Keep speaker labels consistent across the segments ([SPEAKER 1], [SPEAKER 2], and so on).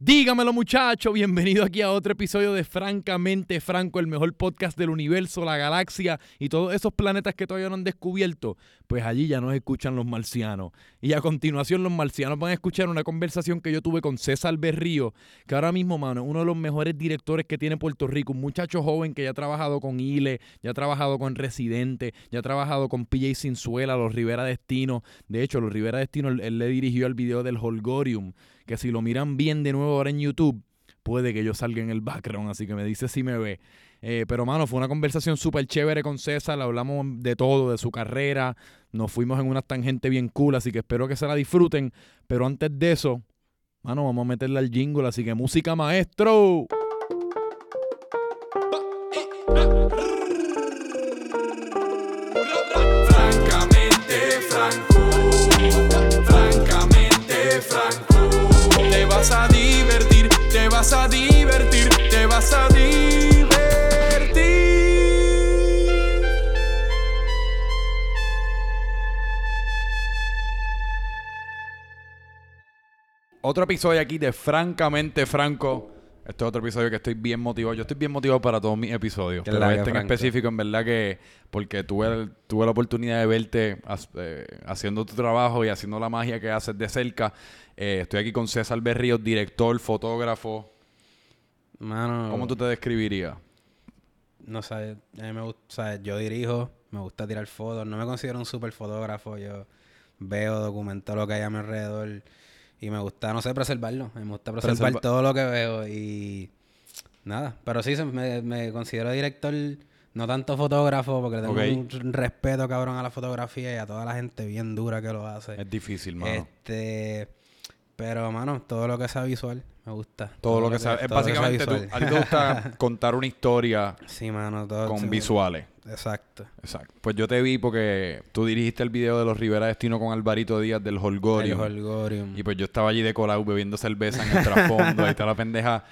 [SPEAKER 1] Dígamelo muchacho, bienvenido aquí a otro episodio de Francamente Franco, el mejor podcast del universo, la galaxia y todos esos planetas que todavía no han descubierto. Pues allí ya nos escuchan los marcianos. Y a continuación los marcianos van a escuchar una conversación que yo tuve con César Berrío, que ahora mismo, mano, es uno de los mejores directores que tiene Puerto Rico, un muchacho joven que ya ha trabajado con Ile, ya ha trabajado con Residente, ya ha trabajado con PJ Sinzuela, los Rivera Destino. De hecho, los Rivera Destino, él, él le dirigió el video del Holgorium que si lo miran bien de nuevo ahora en YouTube, puede que yo salga en el background, así que me dice si me ve. Eh, pero, mano, fue una conversación súper chévere con César, hablamos de todo, de su carrera, nos fuimos en una tangente bien cool, así que espero que se la disfruten. Pero antes de eso, mano, vamos a meterle al jingle, así que música maestro. Otro episodio aquí de Francamente Franco. Este es otro episodio que estoy bien motivado. Yo estoy bien motivado para todos mis episodios. Pero este en específico, en verdad que... Porque tuve, el- tuve la oportunidad de verte eh, haciendo tu trabajo y haciendo la magia que haces de cerca. Eh, estoy aquí con César Berríos, director, fotógrafo.
[SPEAKER 2] Mano,
[SPEAKER 1] ¿Cómo tú te describirías?
[SPEAKER 2] no sé, a mí me gusta, yo dirijo, me gusta tirar fotos, no me considero un super fotógrafo, yo veo, documento lo que hay a mi alrededor y me gusta, no sé, preservarlo, me gusta preservar
[SPEAKER 1] Preserva-
[SPEAKER 2] todo lo que veo y nada, pero sí me, me considero director, no tanto fotógrafo, porque le tengo un respeto cabrón a la fotografía y a toda la gente bien dura que lo hace.
[SPEAKER 1] Es difícil, mano.
[SPEAKER 2] Este, pero mano, todo lo que sea visual me gusta.
[SPEAKER 1] todo, lo que sea... Es básicamente... tú- a ti te gusta contar una historia
[SPEAKER 2] Sí, mano, todo.
[SPEAKER 1] con
[SPEAKER 2] sí,
[SPEAKER 1] visuales.
[SPEAKER 2] Exacto.
[SPEAKER 1] Exacto. Pues yo te vi porque tú dirigiste el video de los Rivera Destino con Alvarito Díaz del Holgorium.
[SPEAKER 2] El Holgorium.
[SPEAKER 1] Y pues yo estaba allí de colado bebiendo cerveza en el trasfondo. ahí está la pendeja.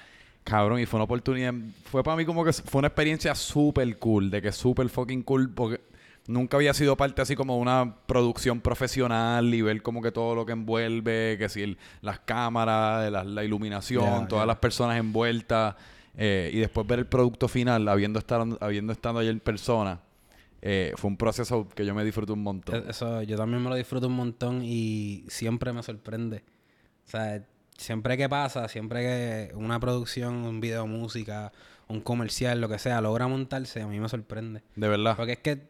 [SPEAKER 1] Cabrón, y fue una oportunidad. Fue para mí como que fue una experiencia súper cool. De que súper fucking cool. Porque nunca había sido parte así como de una producción profesional y ver como que todo lo que envuelve. Que si el- las cámaras, la, la iluminación, todas las personas envueltas. eh, y después ver el producto final, habiendo estado, habiendo estado ahí en persona. eh, fue un proceso que yo me disfruté un montón.
[SPEAKER 2] E- Eso, yo también me lo disfruto un montón y siempre me sorprende. O sea, siempre que pasa, siempre que una producción, un video, música, un comercial, lo que sea, logra montarse, a mí me sorprende.
[SPEAKER 1] De verdad.
[SPEAKER 2] Porque es que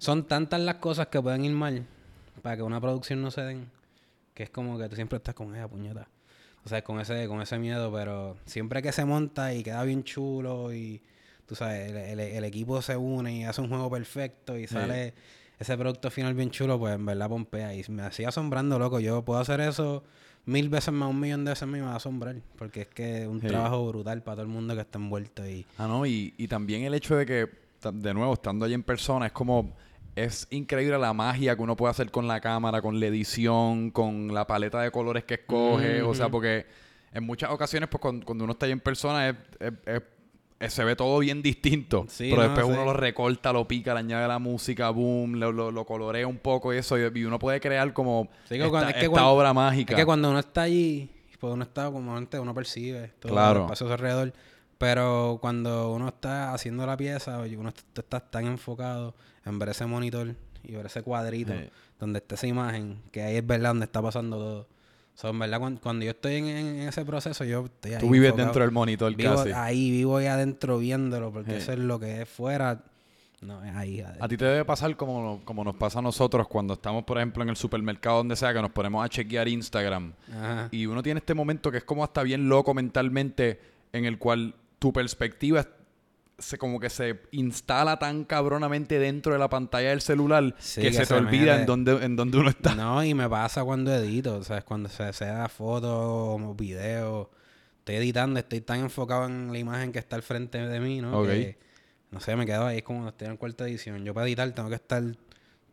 [SPEAKER 2] son tantas las cosas que pueden ir mal para que una producción no se den, que es como que tú siempre estás con esa puñeta. O sea, con ese, con ese miedo, pero siempre que se monta y queda bien chulo y tú sabes, el, el- el equipo se une y hace un juego perfecto y sale ese producto final bien chulo, pues en verdad pompea. Y me hacía asombrando, loco. Yo puedo hacer eso mil veces más, un millón de veces me va a asombrar. Porque es que es un
[SPEAKER 1] Sí.
[SPEAKER 2] trabajo brutal para todo el mundo que está envuelto y...
[SPEAKER 1] Ah, no, y, y también el hecho de que, de nuevo, estando allí en persona, es como, es increíble la magia que uno puede hacer con la cámara, con la edición, con la paleta de colores que escoge, o sea, porque en muchas ocasiones, pues cuando, cuando uno está ahí en persona, es- es- es- es- se ve todo bien distinto,
[SPEAKER 2] Sí,
[SPEAKER 1] pero
[SPEAKER 2] no,
[SPEAKER 1] después
[SPEAKER 2] sí.
[SPEAKER 1] uno lo recorta, lo pica, le añade la música, boom, lo, lo- lo colorea un poco y eso, y, y uno puede crear como
[SPEAKER 2] Sí,
[SPEAKER 1] esta,
[SPEAKER 2] cuando- es que
[SPEAKER 1] esta
[SPEAKER 2] cuando-
[SPEAKER 1] obra mágica.
[SPEAKER 2] Es que cuando uno está allí, pues uno está como antes, uno percibe todo
[SPEAKER 1] Claro.
[SPEAKER 2] a su alrededor. Pero cuando uno está haciendo la pieza, uno está, tan enfocado en ver ese monitor y ver ese cuadrito
[SPEAKER 1] Sí.
[SPEAKER 2] donde está esa imagen, que ahí es verdad donde está pasando todo. O sea, en verdad, cuando, cuando yo estoy en, en ese proceso, yo estoy ahí
[SPEAKER 1] Tú vives
[SPEAKER 2] enfocado.
[SPEAKER 1] dentro del monitor
[SPEAKER 2] Vivo
[SPEAKER 1] casi.
[SPEAKER 2] ahí, vivo ahí adentro viéndolo, porque
[SPEAKER 1] Sí.
[SPEAKER 2] eso es lo que es fuera. No, es ahí adentro.
[SPEAKER 1] A ti te debe pasar como, como nos pasa a nosotros cuando estamos, por ejemplo, en el supermercado, donde sea, que nos ponemos a chequear Instagram.
[SPEAKER 2] Ajá.
[SPEAKER 1] Y uno tiene este momento que es como hasta bien loco mentalmente, en el cual tu perspectiva se como que se instala tan cabronamente dentro de la pantalla del celular
[SPEAKER 2] Sí,
[SPEAKER 1] que,
[SPEAKER 2] que
[SPEAKER 1] se te
[SPEAKER 2] se
[SPEAKER 1] olvida en donde, en donde uno está.
[SPEAKER 2] No, y me pasa cuando edito, o sea, cuando se sea fotos o videos, estoy editando, estoy tan enfocado en la imagen que está al frente de mí, ¿no? Que, no sé, me quedo ahí, es como estoy en cuarta edición. Yo para editar tengo que estar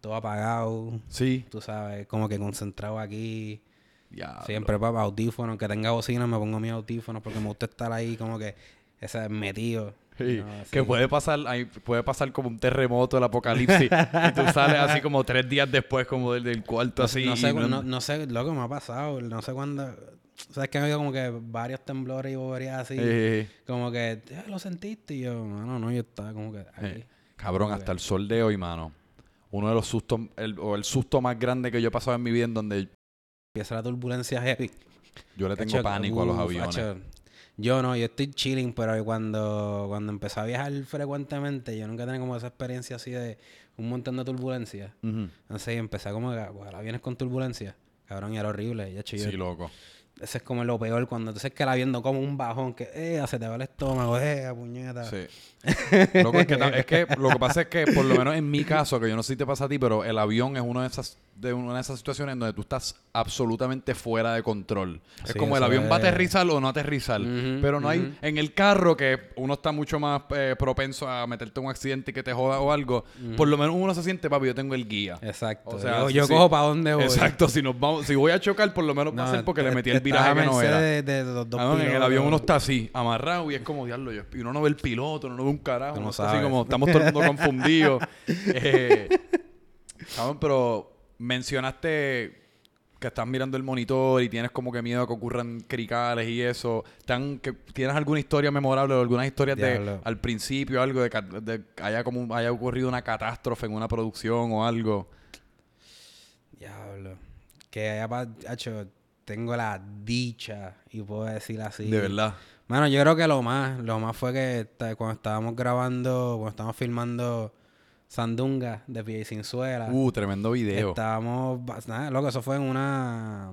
[SPEAKER 2] todo apagado,
[SPEAKER 1] Sí.
[SPEAKER 2] tú sabes, como que concentrado aquí.
[SPEAKER 1] Ya.
[SPEAKER 2] Siempre para audífonos, aunque tenga bocina, me pongo mis audífonos porque me gusta estar ahí como que ese metido.
[SPEAKER 1] Sí,
[SPEAKER 2] No,
[SPEAKER 1] que puede pasar, puede pasar como un terremoto, el apocalipsis, y tú sales así como tres días después, como del, del cuarto
[SPEAKER 2] No,
[SPEAKER 1] así.
[SPEAKER 2] no sé,
[SPEAKER 1] no-
[SPEAKER 2] no, sé lo que me ha pasado, no sé cuándo. sabes que han habido como que varios temblores y boberías así.
[SPEAKER 1] Eh,
[SPEAKER 2] Como que, "Ah, lo sentiste. Y yo, no, no, yo estaba como que
[SPEAKER 1] eh, cabrón, hasta el sol de hoy, mano. Uno de los sustos, el- o el susto más grande que yo he pasado en mi vida en donde
[SPEAKER 2] Empieza la turbulencia heavy.
[SPEAKER 1] yo le tengo pánico a los aviones.
[SPEAKER 2] Yo no, yo estoy chilling, pero cuando, cuando empecé a viajar frecuentemente, yo nunca tenía como esa experiencia así de un montón de turbulencia. Entonces empecé como "Guau, aviones con turbulencia. Cabrón, y era horrible. Ya, yo,
[SPEAKER 1] Sí, loco.
[SPEAKER 2] Ese es como lo peor, cuando entonces que el avión no como un bajón, que eh, se te va el estómago, eh, puñeta.
[SPEAKER 1] Sí. Loco, es que, es lo que pasa es que, por lo menos en mi caso, que yo no sé si te pasa a ti, pero el avión es una de esas, de una de esas situaciones donde tú estás absolutamente fuera de control. es
[SPEAKER 2] Sí,
[SPEAKER 1] como el
[SPEAKER 2] eso
[SPEAKER 1] avión va a
[SPEAKER 2] es-
[SPEAKER 1] aterrizar o no aterrizar. Pero no hay. En el carro, que uno está mucho más eh, propenso a meterte en un accidente y que te joda o algo, por lo menos uno se siente, papi, yo tengo el guía.
[SPEAKER 2] Exacto.
[SPEAKER 1] O sea,
[SPEAKER 2] yo cojo para dónde voy.
[SPEAKER 1] Exacto, si nos vamos, si voy a chocar, por lo menos va a ser porque le metí el viraje que no era.
[SPEAKER 2] De, de los dos
[SPEAKER 1] Ah, no, en el avión uno está así, amarrado, y es como diablo. yo- Y uno no ve el piloto, uno no ve un carajo.
[SPEAKER 2] No
[SPEAKER 1] así como estamos todo el mundo confundidos. Eh, cabrón, pero mencionaste que estás mirando el monitor y tienes como que miedo a que ocurran cricales y eso. ¿Tan, que, ¿Tienes alguna historia memorable o algunas historias de al principio, algo de que haya como haya ocurrido una catástrofe en una producción o algo?
[SPEAKER 2] Diablo. Que haya hacho, tengo la dicha, y puedo decir así.
[SPEAKER 1] De verdad.
[SPEAKER 2] Bueno, yo creo que lo más, lo más fue que cuando estábamos grabando, cuando estábamos filmando Sandunga de Pie y Sinzuela,
[SPEAKER 1] Uh, tremendo video.
[SPEAKER 2] estábamos, ba- nada, loco, eso fue en una,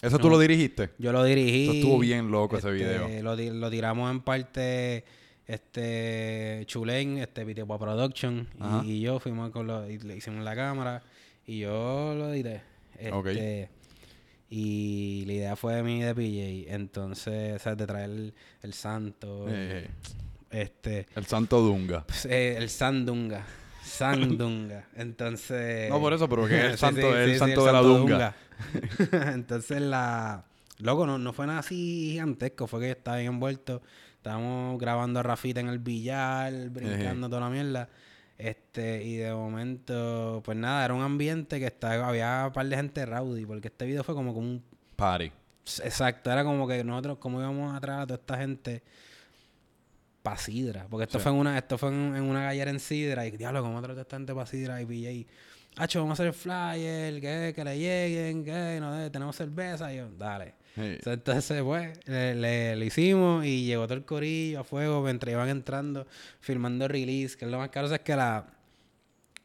[SPEAKER 1] ¿Eso tú lo dirigiste?
[SPEAKER 2] yo lo dirigí.
[SPEAKER 1] Eso estuvo bien loco ese
[SPEAKER 2] este,
[SPEAKER 1] video.
[SPEAKER 2] Lo, lo tiramos en parte, este, Chulén, este, Videopa Production, y, y yo fuimos con lo, y le hicimos la cámara, y yo lo.
[SPEAKER 1] Ok.
[SPEAKER 2] Este, Y la idea fue de mí de PJ. Entonces, o sea, de traer el, el santo.
[SPEAKER 1] Eh,
[SPEAKER 2] Este.
[SPEAKER 1] el Santo Dunga.
[SPEAKER 2] pues, eh, el Sandunga. Sandunga. Entonces.
[SPEAKER 1] No, por eso, pero que es el santo,
[SPEAKER 2] sí,
[SPEAKER 1] el
[SPEAKER 2] sí,
[SPEAKER 1] santo de la Dunga.
[SPEAKER 2] Dunga. Entonces la... Loco, no, no fue nada así gigantesco. Fue que yo estaba bien envuelto. Estábamos grabando a Rafita en el billar, brincando toda la mierda. Este, y de momento, pues nada, era un ambiente que estaba, había un par de gente rowdy, porque este video fue como, como un
[SPEAKER 1] Party.
[SPEAKER 2] Exacto, era como que nosotros, como íbamos atrás a toda esta gente pa' sidra. Porque esto
[SPEAKER 1] Sí.
[SPEAKER 2] fue en una, esto fue en, en una gallera en sidra. Y diablo, ¿cómo atrás a esta gente pa' sidra? Y PJ, Hacho, vamos a hacer el flyer, que, que le lleguen, que no tenemos cerveza. Y yo, dale. O sea, Entonces, pues, le, le- le hicimos y llegó todo el corillo a fuego mientras iban entrando, filmando release, que es lo más caro, es que la,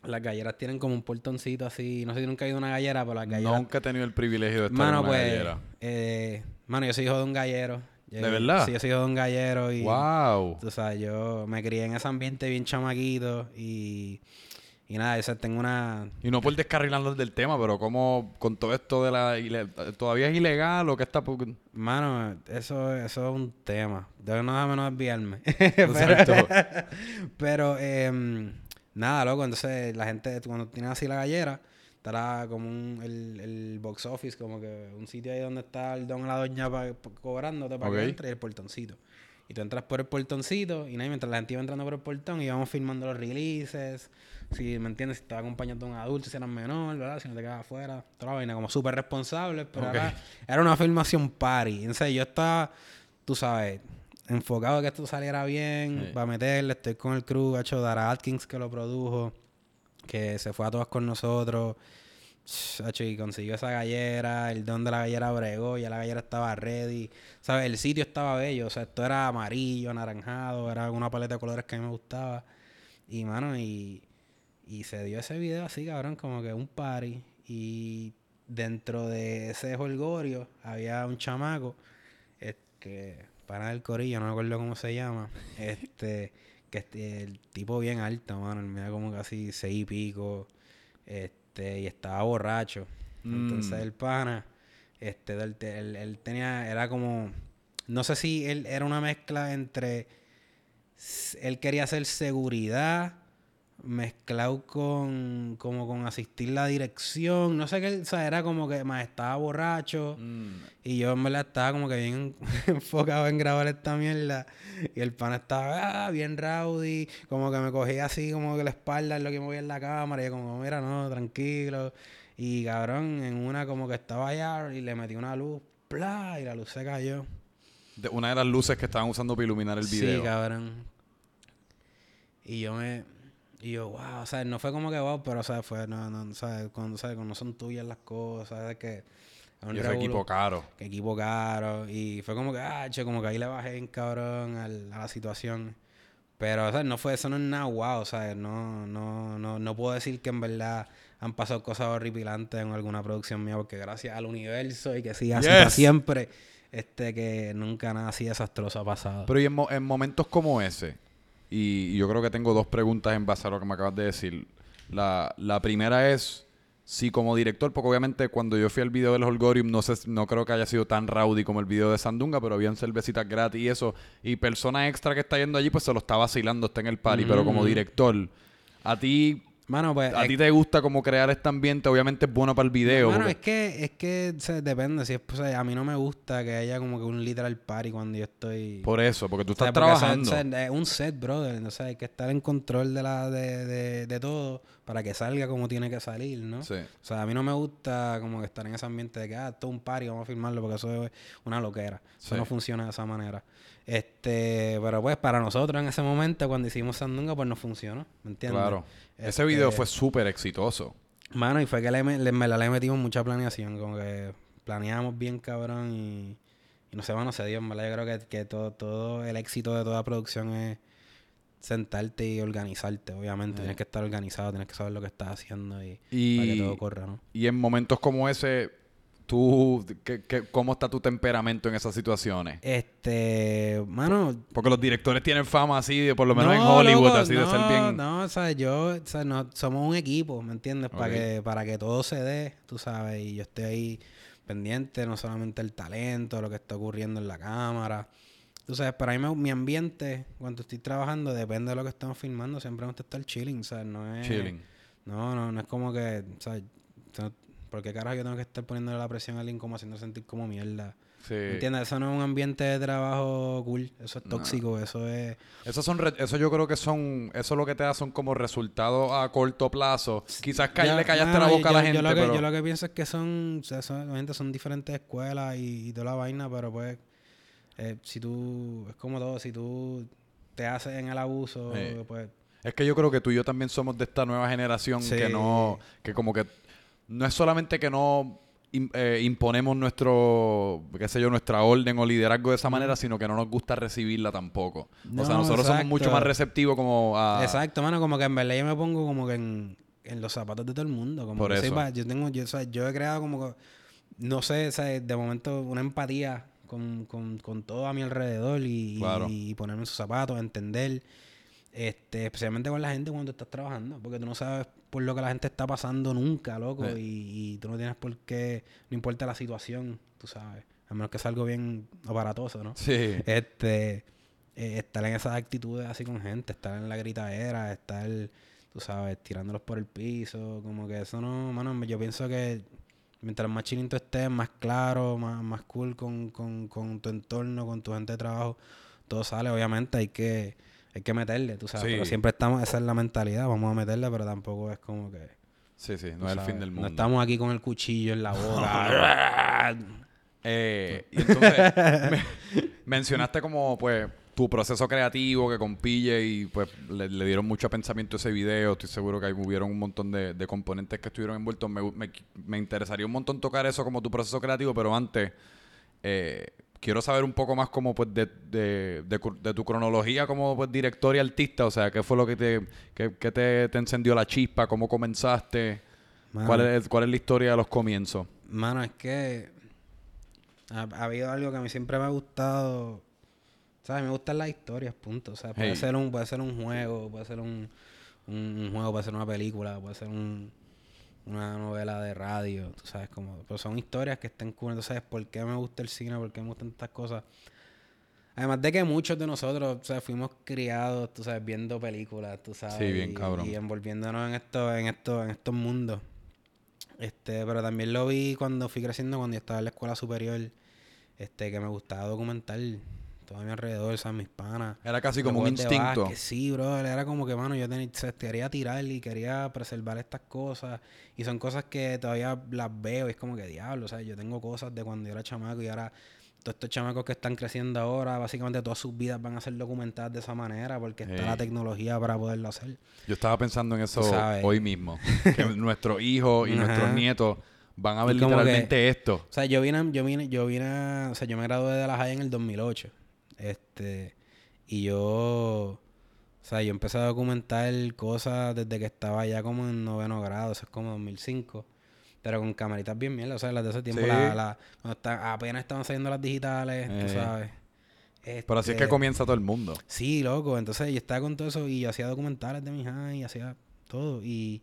[SPEAKER 2] las galleras tienen como un portoncito así. No sé si nunca ha ido a una gallera, pero las galleras
[SPEAKER 1] Nunca he tenido el privilegio de estar
[SPEAKER 2] Mano,
[SPEAKER 1] en una
[SPEAKER 2] pues.
[SPEAKER 1] gallera.
[SPEAKER 2] Eh, mano, yo soy hijo de un gallero. Yo-
[SPEAKER 1] ¿De verdad?
[SPEAKER 2] Sí, yo soy hijo de un gallero y.
[SPEAKER 1] ¡Wow!
[SPEAKER 2] Tú sabes, yo me crié en ese ambiente bien chamaquito y. Y nada, yo tengo una.
[SPEAKER 1] Y no por descarrilarnos del tema, pero como con todo esto de la... ¿Todavía es ilegal o qué está...?
[SPEAKER 2] Mano, eso, eso es un tema. De no déjame no desviarme. Pero, pero em, nada, loco. Entonces, la gente, cuando tiene así la gallera, estará como un, el, el box office, como que un sitio ahí donde está el don y la doña pa- pa- cobrándote para
[SPEAKER 1] Ok.
[SPEAKER 2] que entre y el portoncito. Y tú entras por el portoncito y nada, y mientras la gente iba entrando por el portón, íbamos filmando los releases. Si me entiendes, si estaba acompañando a un adulto, si eras menor, ¿verdad? Si no te quedabas afuera. Toda la vaina, como súper responsable. Pero
[SPEAKER 1] Ok.
[SPEAKER 2] era, era una filmación party. Entonces yo estaba, tú sabes, enfocado a que esto saliera bien,
[SPEAKER 1] Sí.
[SPEAKER 2] para meterle. Estoy con el crew, ha hecho Dara Atkins que lo produjo, que se fue a todas con nosotros. Hacho, y consiguió esa gallera, el don de la gallera bregó, ya la gallera estaba ready. ¿Sabes? El sitio estaba bello, o sea, esto era amarillo, anaranjado, era una paleta de colores que a mí me gustaba. Y, mano, y, y se dio ese video así, cabrón, como que un party. Y dentro de ese holgorio había un chamaco, este, para del corillo, no me acuerdo cómo se llama, este, que este, el tipo bien alto, mano, él medía como casi seis y pico, este, y estaba borracho. Entonces
[SPEAKER 1] Mm.
[SPEAKER 2] el pana, este, él, él- él tenía, era como, no sé si él era una mezcla entre, él quería hacer seguridad mezclado con, como con asistir la dirección, no sé qué, o sea, era como que más estaba borracho.
[SPEAKER 1] Mm.
[SPEAKER 2] Y yo en verdad estaba como que bien enfocado en grabar esta mierda. Y el pan estaba ah, bien rowdy. Como que me cogía así como que la espalda en lo que movía en la cámara. Y yo como, mira, no, tranquilo. Y cabrón, en una como que estaba allá y le metí una luz ¡plá! Y la luz se cayó.
[SPEAKER 1] De una de las luces que estaban usando para iluminar el video.
[SPEAKER 2] Sí, cabrón. Y yo me... Y yo, wow, o sea, no fue como que wow, pero, o sea, fue, no, no, ¿sabes? Cuando, ¿sabes? Cuando no son tuyas las cosas, ¿sabes? Que...
[SPEAKER 1] y ese equipo caro.
[SPEAKER 2] Que equipo caro. Y fue como que, ah, che, como que ahí le bajé en cabrón al- a la situación. Pero, o sea, no fue, eso no es nada wow, sea, no, no, no, no puedo decir que en verdad han pasado cosas horripilantes en alguna producción mía, porque gracias al universo y que siga así
[SPEAKER 1] Yes.
[SPEAKER 2] siempre, este, que nunca nada así desastroso ha pasado.
[SPEAKER 1] Pero y en, mo- en momentos como ese, y, y yo creo que tengo dos preguntas en base a lo que me acabas de decir. La, la primera es si como director, porque obviamente cuando yo fui al video del Holgorium, no sé, no creo que haya sido tan rowdy como el video de Sandunga, pero habían cervecitas gratis y eso. Y persona extra que está yendo allí, pues se lo está vacilando, está en el party. Pero como
[SPEAKER 2] Mm.
[SPEAKER 1] director, a ti,
[SPEAKER 2] Mano, pues.
[SPEAKER 1] a ti te gusta como crear este ambiente, obviamente es bueno para el video.
[SPEAKER 2] Mano,
[SPEAKER 1] porque-
[SPEAKER 2] es que, es que o sea, depende. Si es, o sea, a mí no me gusta que haya como que un literal party cuando yo estoy.
[SPEAKER 1] Por eso, porque tú
[SPEAKER 2] O sea,
[SPEAKER 1] estás
[SPEAKER 2] porque,
[SPEAKER 1] trabajando.
[SPEAKER 2] es un set, brother. Sea, hay que estar en control de, la, de, de, de todo para que salga como tiene que salir, ¿no?
[SPEAKER 1] Sí.
[SPEAKER 2] O sea, a mí no me gusta como que estar en ese ambiente de que, ah, esto es un party, vamos a filmarlo, porque eso es una loquera. Eso no funciona de esa manera. Este, pero pues para nosotros en ese momento, cuando hicimos Sandunga, pues no funcionó, ¿me entiendes?
[SPEAKER 1] Claro. Ese
[SPEAKER 2] Este,
[SPEAKER 1] video fue súper exitoso.
[SPEAKER 2] Mano, y fue que le, me- le, verdad le metimos mucha planeación, como que planeamos bien cabrón y, y no sé, mano, se dio, en verdad yo creo que, que todo, todo el éxito de toda producción es sentarte y organizarte, obviamente. Tienes que estar organizado, tienes que saber lo que estás haciendo y,
[SPEAKER 1] Y-
[SPEAKER 2] para que todo corra, ¿no?
[SPEAKER 1] Y en momentos como ese, tú, ¿qué, qué- cómo está tu temperamento en esas situaciones?
[SPEAKER 2] Este, mano,
[SPEAKER 1] Porque los directores tienen fama así, de, por lo menos en Hollywood,
[SPEAKER 2] loco,
[SPEAKER 1] así de ser bien.
[SPEAKER 2] No, o sea, yo, o sea, no, somos un equipo, ¿me entiendes? Para que, para que todo se dé, tú sabes, y yo estoy ahí pendiente, no solamente el talento, lo que está ocurriendo en la cámara. Tú sabes, para mí mi ambiente, cuando estoy trabajando, depende de lo que estamos filmando, siempre me gusta estar chilling, ¿sabes? No es...
[SPEAKER 1] Chilling.
[SPEAKER 2] No, no, no es como que, ¿sabes? ¿Por qué carajo yo tengo que estar poniéndole la presión a alguien como haciendo sentir como mierda?
[SPEAKER 1] Sí.
[SPEAKER 2] ¿Entiendes? Eso no es un ambiente de trabajo cool, eso es
[SPEAKER 1] No.
[SPEAKER 2] tóxico, eso es...
[SPEAKER 1] Esos son, re- eso yo creo que son, eso lo que te da son como resultados a corto plazo. Quizás
[SPEAKER 2] Ya,
[SPEAKER 1] le callaste la boca a la gente,
[SPEAKER 2] yo lo, que,
[SPEAKER 1] pero...
[SPEAKER 2] yo lo que pienso es que son, o sea, son, son diferentes escuelas y, y toda la vaina, pero pues, eh, si tú, es como todo, si tú te haces en el abuso,
[SPEAKER 1] Sí.
[SPEAKER 2] pues,
[SPEAKER 1] Es que yo creo que tú y yo también somos de esta nueva generación
[SPEAKER 2] Sí.
[SPEAKER 1] que no, que como que no es solamente que no eh, imponemos nuestro, qué sé yo, nuestra orden o liderazgo de esa manera, sino que no nos gusta recibirla tampoco. o sea,
[SPEAKER 2] No,
[SPEAKER 1] nosotros somos mucho más receptivos como a...
[SPEAKER 2] exacto, mano, como que en verdad yo me pongo como que en, en los zapatos de todo el mundo, como
[SPEAKER 1] Por
[SPEAKER 2] que
[SPEAKER 1] eso.
[SPEAKER 2] yo tengo, yo, o sea, yo he creado como que, no sé, o sea, de momento una empatía con, con, con todo a mi alrededor y,
[SPEAKER 1] Claro.
[SPEAKER 2] y ponerme en sus zapatos, entender, este, especialmente con la gente cuando estás trabajando, porque tú no sabes por lo que la gente está pasando nunca, loco,
[SPEAKER 1] Sí.
[SPEAKER 2] y, y tú no tienes por qué, no importa la situación, tú sabes, a menos que sea algo bien aparatoso, ¿no?
[SPEAKER 1] Sí.
[SPEAKER 2] Este, eh, estar en esas actitudes así con gente, estar en la gritadera, estar, tú sabes, tirándolos por el piso, como que eso no, mano, yo pienso que mientras más chilling tú estés, más claro, más, más cool con, con, con tu entorno, con tu gente de trabajo, todo sale, obviamente hay que, hay que meterle, tú sabes,
[SPEAKER 1] Sí.
[SPEAKER 2] pero siempre estamos, esa es la mentalidad, vamos a meterle, pero tampoco es como que...
[SPEAKER 1] Sí, sí, no es el fin del mundo.
[SPEAKER 2] No estamos aquí con el cuchillo en la boca.
[SPEAKER 1] Eh, y entonces me- mencionaste como pues tu proceso creativo que con y pues le, le dieron mucho pensamiento a ese video. Estoy seguro que ahí hubieron un montón de, de componentes que estuvieron envueltos. Me, me- me interesaría un montón tocar eso como tu proceso creativo, pero antes eh, quiero saber un poco más como pues de, de, tu cronología como pues director y artista. O sea, ¿qué fue lo que te, qué- qué te, te encendió la chispa? ¿Cómo comenzaste?
[SPEAKER 2] Mano.
[SPEAKER 1] ¿Cuál es, ¿Cuál es la historia de los comienzos?
[SPEAKER 2] Mano, es que ha, ha habido algo que a mí siempre me ha gustado. ¿Sabes? Me gustan las historias, punto. O sea, puede,
[SPEAKER 1] Hey.
[SPEAKER 2] ser, un, puede ser un juego, puede ser un, un, un juego, puede ser una película, puede ser un, una novela de radio, tú sabes, como... Pero son historias que estén cool. Entonces, ¿por qué me gusta el cine? ¿Por qué me gustan estas cosas? Además de que muchos de nosotros, o sea, fuimos criados, tú sabes, viendo películas, tú sabes.
[SPEAKER 1] Sí, bien
[SPEAKER 2] y,
[SPEAKER 1] cabrón.
[SPEAKER 2] Y envolviéndonos en estos, en estos, en estos mundos. Este, pero también lo vi cuando fui creciendo, cuando yo estaba en la escuela superior, este, que me gustaba documentar todo a mi alrededor, sea, mis panas.
[SPEAKER 1] Era casi como un instinto.
[SPEAKER 2] Sí, bro, era como que, mano, yo tenía, quería tirar y quería preservar estas cosas. Y son cosas que todavía las veo y es como que diablo, o sea, yo tengo cosas de cuando yo era chamaco y ahora todos estos chamacos que están creciendo ahora, básicamente todas sus vidas van a ser documentadas de esa manera porque está la tecnología para poderlo hacer.
[SPEAKER 1] Yo estaba pensando en eso
[SPEAKER 2] sabes.
[SPEAKER 1] hoy mismo. Que nuestros hijos y
[SPEAKER 2] Ajá.
[SPEAKER 1] nuestros nietos van a ver
[SPEAKER 2] que-
[SPEAKER 1] literalmente esto.
[SPEAKER 2] O sea, yo vine, yo vine, yo vine, o sea, yo me gradué de la high en el 2008. Este, y yo, o sea, yo empecé a documentar cosas desde que estaba ya como en noveno grado, eso es como 2005. Pero con camaritas bien mierda, o sea, las de ese tiempo,
[SPEAKER 1] Sí.
[SPEAKER 2] la, la- cuando está- apenas estaban saliendo las digitales,
[SPEAKER 1] Eh.
[SPEAKER 2] tú sabes.
[SPEAKER 1] Pero así es
[SPEAKER 2] Este,
[SPEAKER 1] que comienza todo el mundo.
[SPEAKER 2] Sí, loco. Entonces yo estaba con todo eso y yo hacía documentales de mi hija y hacía todo. Y,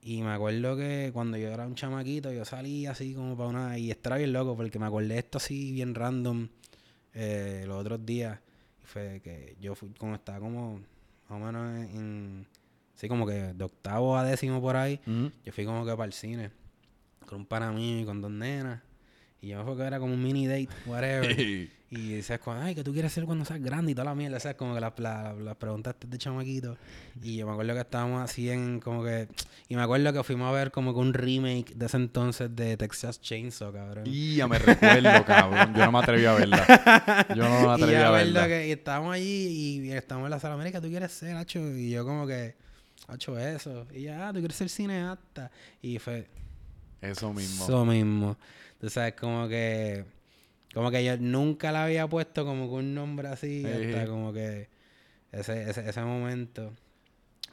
[SPEAKER 2] y me acuerdo que cuando yo era un chamaquito, yo salía así como para una... Y estaba bien loco porque me acordé de esto así bien random eh, los otros días. Fue que yo fui, como estaba como más o menos en... en- sí, como que de octavo a décimo por ahí. Yo fui como que para el cine con un pana mío y con dos nenas. Y yo me fue que era como un mini date, whatever. Y dices, como, ay, ¿qué tú quieres ser cuando seas grande? Y toda la mierda, ¿sabes? Como que las la, de chamaquito. Y yo me acuerdo que estábamos así en, como que... Y me acuerdo que fuimos a ver como que un remake de ese entonces de Texas Chainsaw, cabrón.
[SPEAKER 1] Y ya me recuerdo, cabrón. Yo no me atreví a verla. Yo no me
[SPEAKER 2] y
[SPEAKER 1] atreví
[SPEAKER 2] yo
[SPEAKER 1] a verla.
[SPEAKER 2] que y estábamos allí y estábamos en la sala América, ¿tú quieres ser, Hacho? Y yo como que, Hacho, eso. Y ya, ah, ¿tú quieres ser cineasta? Y fue,
[SPEAKER 1] Eso mismo.
[SPEAKER 2] Eso mismo. Tú sabes, como que. Como que yo nunca la había puesto como que un nombre así. Hasta como que. Ese, ese, ese momento.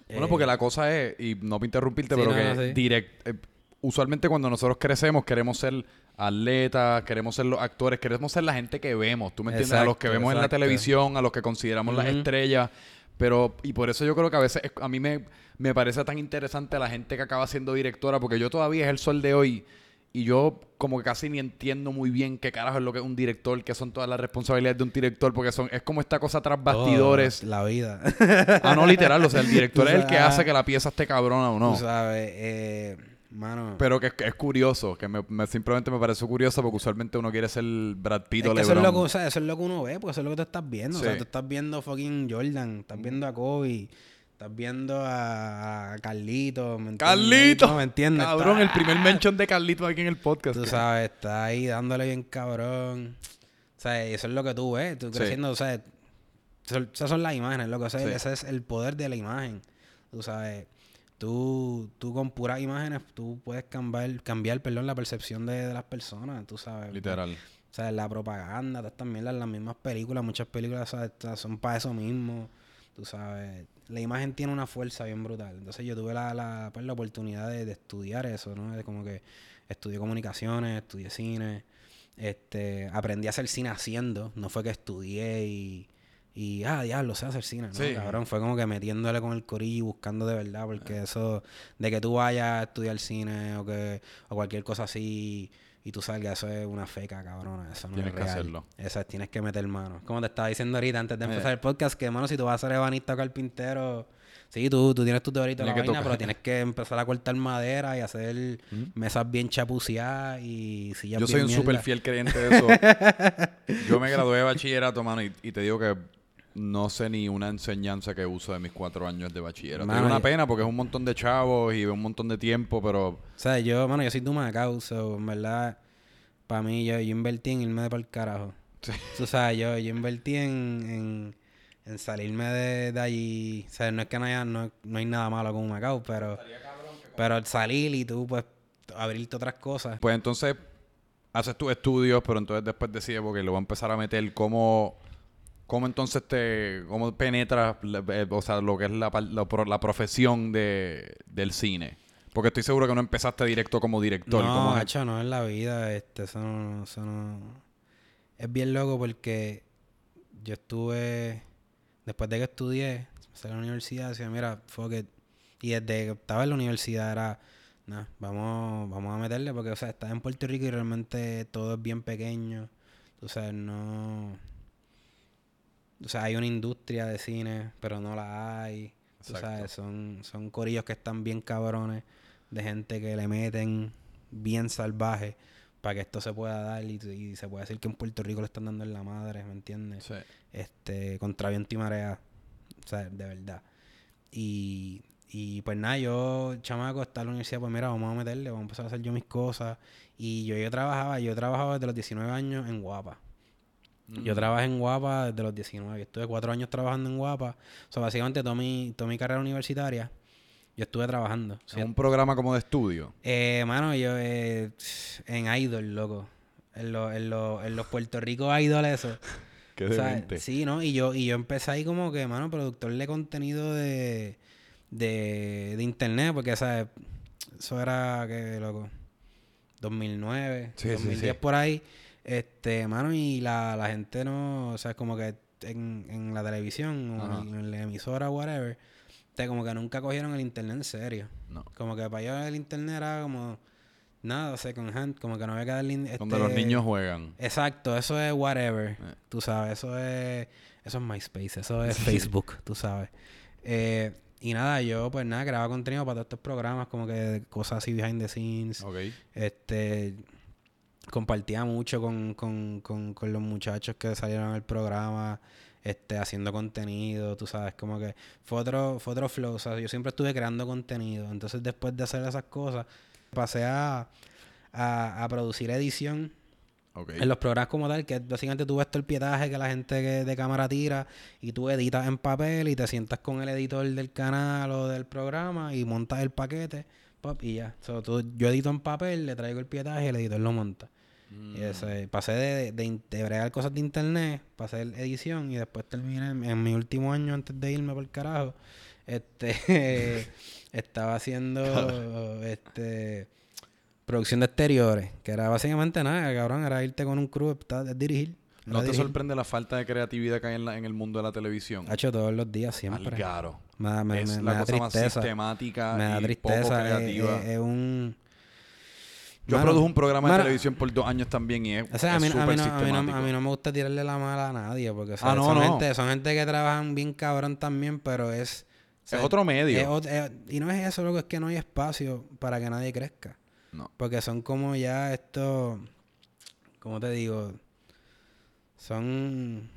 [SPEAKER 1] Bueno,
[SPEAKER 2] Eh,
[SPEAKER 1] porque la cosa es, y no para interrumpirte,
[SPEAKER 2] Sí,
[SPEAKER 1] pero
[SPEAKER 2] no,
[SPEAKER 1] que
[SPEAKER 2] no, sí.
[SPEAKER 1] direct, eh, usualmente cuando nosotros crecemos queremos ser atletas, queremos ser los actores, queremos ser la gente que vemos, ¿tú me entiendes? a los que
[SPEAKER 2] Exacto,
[SPEAKER 1] vemos en la televisión, a los que consideramos las estrellas, pero, y por eso yo creo que a veces es- a mí me, me parece tan interesante la gente que acaba siendo directora, porque yo todavía es el sol de hoy. Y yo como que casi ni entiendo muy bien qué carajo es lo que es un director, qué son todas las responsabilidades de un director, porque son es como esta cosa tras bastidores.
[SPEAKER 2] La vida.
[SPEAKER 1] Ah, no, literal. O sea, el director es el que hace que la pieza esté cabrona o no.
[SPEAKER 2] Tú sabes, eh, mano.
[SPEAKER 1] Pero que es, que es curioso, que me, me- simplemente me pareció curioso porque usualmente uno quiere ser Brad Pitt
[SPEAKER 2] es
[SPEAKER 1] o
[SPEAKER 2] eso es, lo que, o sea, eso es lo que uno ve, pues eso es lo que tú estás viendo. O sea, tú estás viendo fucking Jordan, estás viendo a Kobe, estás viendo a, Carlito.
[SPEAKER 1] ¡Carlito!
[SPEAKER 2] No, ¿me entiendes?
[SPEAKER 1] Cabrón,
[SPEAKER 2] Está-
[SPEAKER 1] el primer mention de Carlito aquí en el podcast.
[SPEAKER 2] Tú sabes, está ahí dándole bien cabrón. O sea, eso es lo que tú ves, tú
[SPEAKER 1] Sí.
[SPEAKER 2] creciendo, o sea, esas son las imágenes, lo que sea,
[SPEAKER 1] Sí.
[SPEAKER 2] ese es el poder de la imagen. Tú sabes, tú, tú con puras imágenes, tú puedes cambiar, cambiar, perdón, la percepción de, de las personas, tú sabes.
[SPEAKER 1] Literal.
[SPEAKER 2] O sea, la propaganda, estas mierdas, las mismas películas, muchas películas estas son para eso mismo. Tú sabes, la imagen tiene una fuerza bien brutal. Entonces yo tuve la, la, pues, la oportunidad de, de estudiar eso, ¿no? De como que estudié comunicaciones, estudié cine, este, aprendí a hacer cine haciendo, no fue que estudié y, y ah, diablo, sé hacer cine, ¿no?
[SPEAKER 1] Sí.
[SPEAKER 2] Cabrón, fue como que metiéndole con el corillo y buscando de verdad, porque eso de que tú vayas a estudiar cine o que o cualquier cosa así y tú salgas, eso es una feca, cabrona, eso no
[SPEAKER 1] Tienes
[SPEAKER 2] es
[SPEAKER 1] que
[SPEAKER 2] real.
[SPEAKER 1] hacerlo.
[SPEAKER 2] Eso es, tienes que meter mano. Como te estaba diciendo ahorita antes de
[SPEAKER 1] Eh.
[SPEAKER 2] empezar el podcast, que, mano, si tú vas a ser ebanista o carpintero, sí, tú, tú tienes tu teorito la
[SPEAKER 1] que
[SPEAKER 2] vaina,
[SPEAKER 1] tocar.
[SPEAKER 2] pero tienes que empezar a cortar madera y hacer mesas bien chapuceadas y sillas
[SPEAKER 1] Yo soy
[SPEAKER 2] bien
[SPEAKER 1] un súper fiel creyente de eso. Yo me gradué de bachillerato, mano, y, y te digo que no sé ni una enseñanza que uso de mis cuatro años de bachillerato. Es una pena porque es un montón de chavos y un montón de tiempo, pero
[SPEAKER 2] O sea, yo, mano, yo soy tu Macao, so, en verdad, para mí, yo, yo invertí en irme de para el carajo. Tú sabes, yo, yo invertí en, en, en salirme de, de allí. O sea, no es que no haya, no, no hay nada malo con Macao, pero, pero el salir y tú, pues, abrirte otras cosas.
[SPEAKER 1] pues entonces haces tus estudios, pero entonces después decides porque lo voy a empezar a meter cómo cómo entonces te cómo penetras la- eh, o sea, lo que es la, la, la profesión de, del cine. Porque estoy seguro que no empezaste directo como director.
[SPEAKER 2] no, macho, no en la vida, este, eso no, eso no... Es bien loco porque yo estuve, después de que estudié, salí a la universidad, decía, mira, fuck it. Y desde que estaba en la universidad era, nada, vamos, vamos a meterle, porque, o sea, estás en Puerto Rico y realmente todo es bien pequeño. O sea, no... O sea, hay una industria de cine, pero no la hay. Tú sabes, son, son corillos que están bien cabrones, de gente que le meten bien salvaje para que esto se pueda dar y, y se pueda decir que en Puerto Rico le están dando en la madre, ¿me entiendes?
[SPEAKER 1] Sí.
[SPEAKER 2] Este, contra viento y marea, o sea, de verdad. Y, y pues nada, yo, chamaco, está en la universidad, pues mira, vamos a meterle, vamos a empezar a hacer yo mis cosas. Y yo, yo trabajaba, yo trabajaba desde los 19 años en Guapa. Yo
[SPEAKER 1] Mm.
[SPEAKER 2] trabajé en Guapa desde los 19. Estuve cuatro años trabajando en Guapa. O sea, básicamente toda mi, toda mi carrera universitaria, yo estuve trabajando. Sea,
[SPEAKER 1] un programa como de estudio.
[SPEAKER 2] eh, mano, yo eh, en Idol, loco. En, lo- en, lo- en los Puerto Rico Idol, eso.
[SPEAKER 1] Qué
[SPEAKER 2] O sea, sí, ¿no? Y yo, y yo empecé ahí como que, mano, productor de contenido de, de, de internet, porque, ¿sabes? Eso era, que loco? 2009,
[SPEAKER 1] Sí, sí,
[SPEAKER 2] 2010
[SPEAKER 1] sí.
[SPEAKER 2] por ahí. Este, mano, y la, la gente no, o sea, como que en, en la televisión o en, en la emisora, whatever, te como que nunca cogieron el internet en serio.
[SPEAKER 1] No.
[SPEAKER 2] Como que para ellos el internet era como nada, second hand, como que no había que darle... in-
[SPEAKER 1] Donde
[SPEAKER 2] este-
[SPEAKER 1] los niños juegan.
[SPEAKER 2] Exacto, eso es whatever.
[SPEAKER 1] Eh.
[SPEAKER 2] Tú sabes, eso es. Eso es MySpace, eso es Facebook, tú sabes. Eh, y nada, yo pues nada, grababa contenido para todos estos programas, como que cosas así behind the scenes.
[SPEAKER 1] Ok.
[SPEAKER 2] Este compartía mucho con, con, con, con los muchachos que salieron al programa, este, haciendo contenido, tú sabes, como que fue otro, fue otro flow. O sea, yo siempre estuve creando contenido. Entonces, después de hacer esas cosas, pasé a, a, a producir edición en los programas como tal, que básicamente tú ves todo el pietaje que la gente que de cámara tira y tú editas en papel y te sientas con el editor del canal o del programa y montas el paquete pop, y ya. So, tú- yo edito en papel, le traigo el pietaje y el editor lo monta.
[SPEAKER 1] Mm.
[SPEAKER 2] Y ese- pasé de, de, in- de bregar cosas de internet, pasé edición y después terminé en, en mi último año antes de irme por el carajo. Este estaba haciendo este producción de exteriores, que era básicamente nada, cabrón, era irte con un crew, está- es dirigir.
[SPEAKER 1] ¿No te
[SPEAKER 2] dirigir.
[SPEAKER 1] sorprende la falta de creatividad que hay en, la- en el mundo de la televisión?
[SPEAKER 2] Ha hecho todos los días siempre.
[SPEAKER 1] Algaro.
[SPEAKER 2] Me, me-
[SPEAKER 1] es
[SPEAKER 2] me-
[SPEAKER 1] la cosa más sistemática
[SPEAKER 2] Me da
[SPEAKER 1] y poco
[SPEAKER 2] tristeza. es-
[SPEAKER 1] creativa.
[SPEAKER 2] Es, es un
[SPEAKER 1] Yo
[SPEAKER 2] Mano,
[SPEAKER 1] produjo un programa de
[SPEAKER 2] mano,
[SPEAKER 1] televisión por dos años también y es
[SPEAKER 2] O sea, a mí, a, mí no, a, mí no,
[SPEAKER 1] sistemático.
[SPEAKER 2] a mí no me gusta tirarle la mala a nadie, porque o sea,
[SPEAKER 1] Ah, no,
[SPEAKER 2] son. Gente, son gente que trabajan bien cabrón también, pero es... o sea,
[SPEAKER 1] Es otro medio.
[SPEAKER 2] es ot- es- y no es eso, lo que es que no hay espacio para que nadie crezca.
[SPEAKER 1] No.
[SPEAKER 2] Porque son como ya estos... ¿Cómo te digo? Son...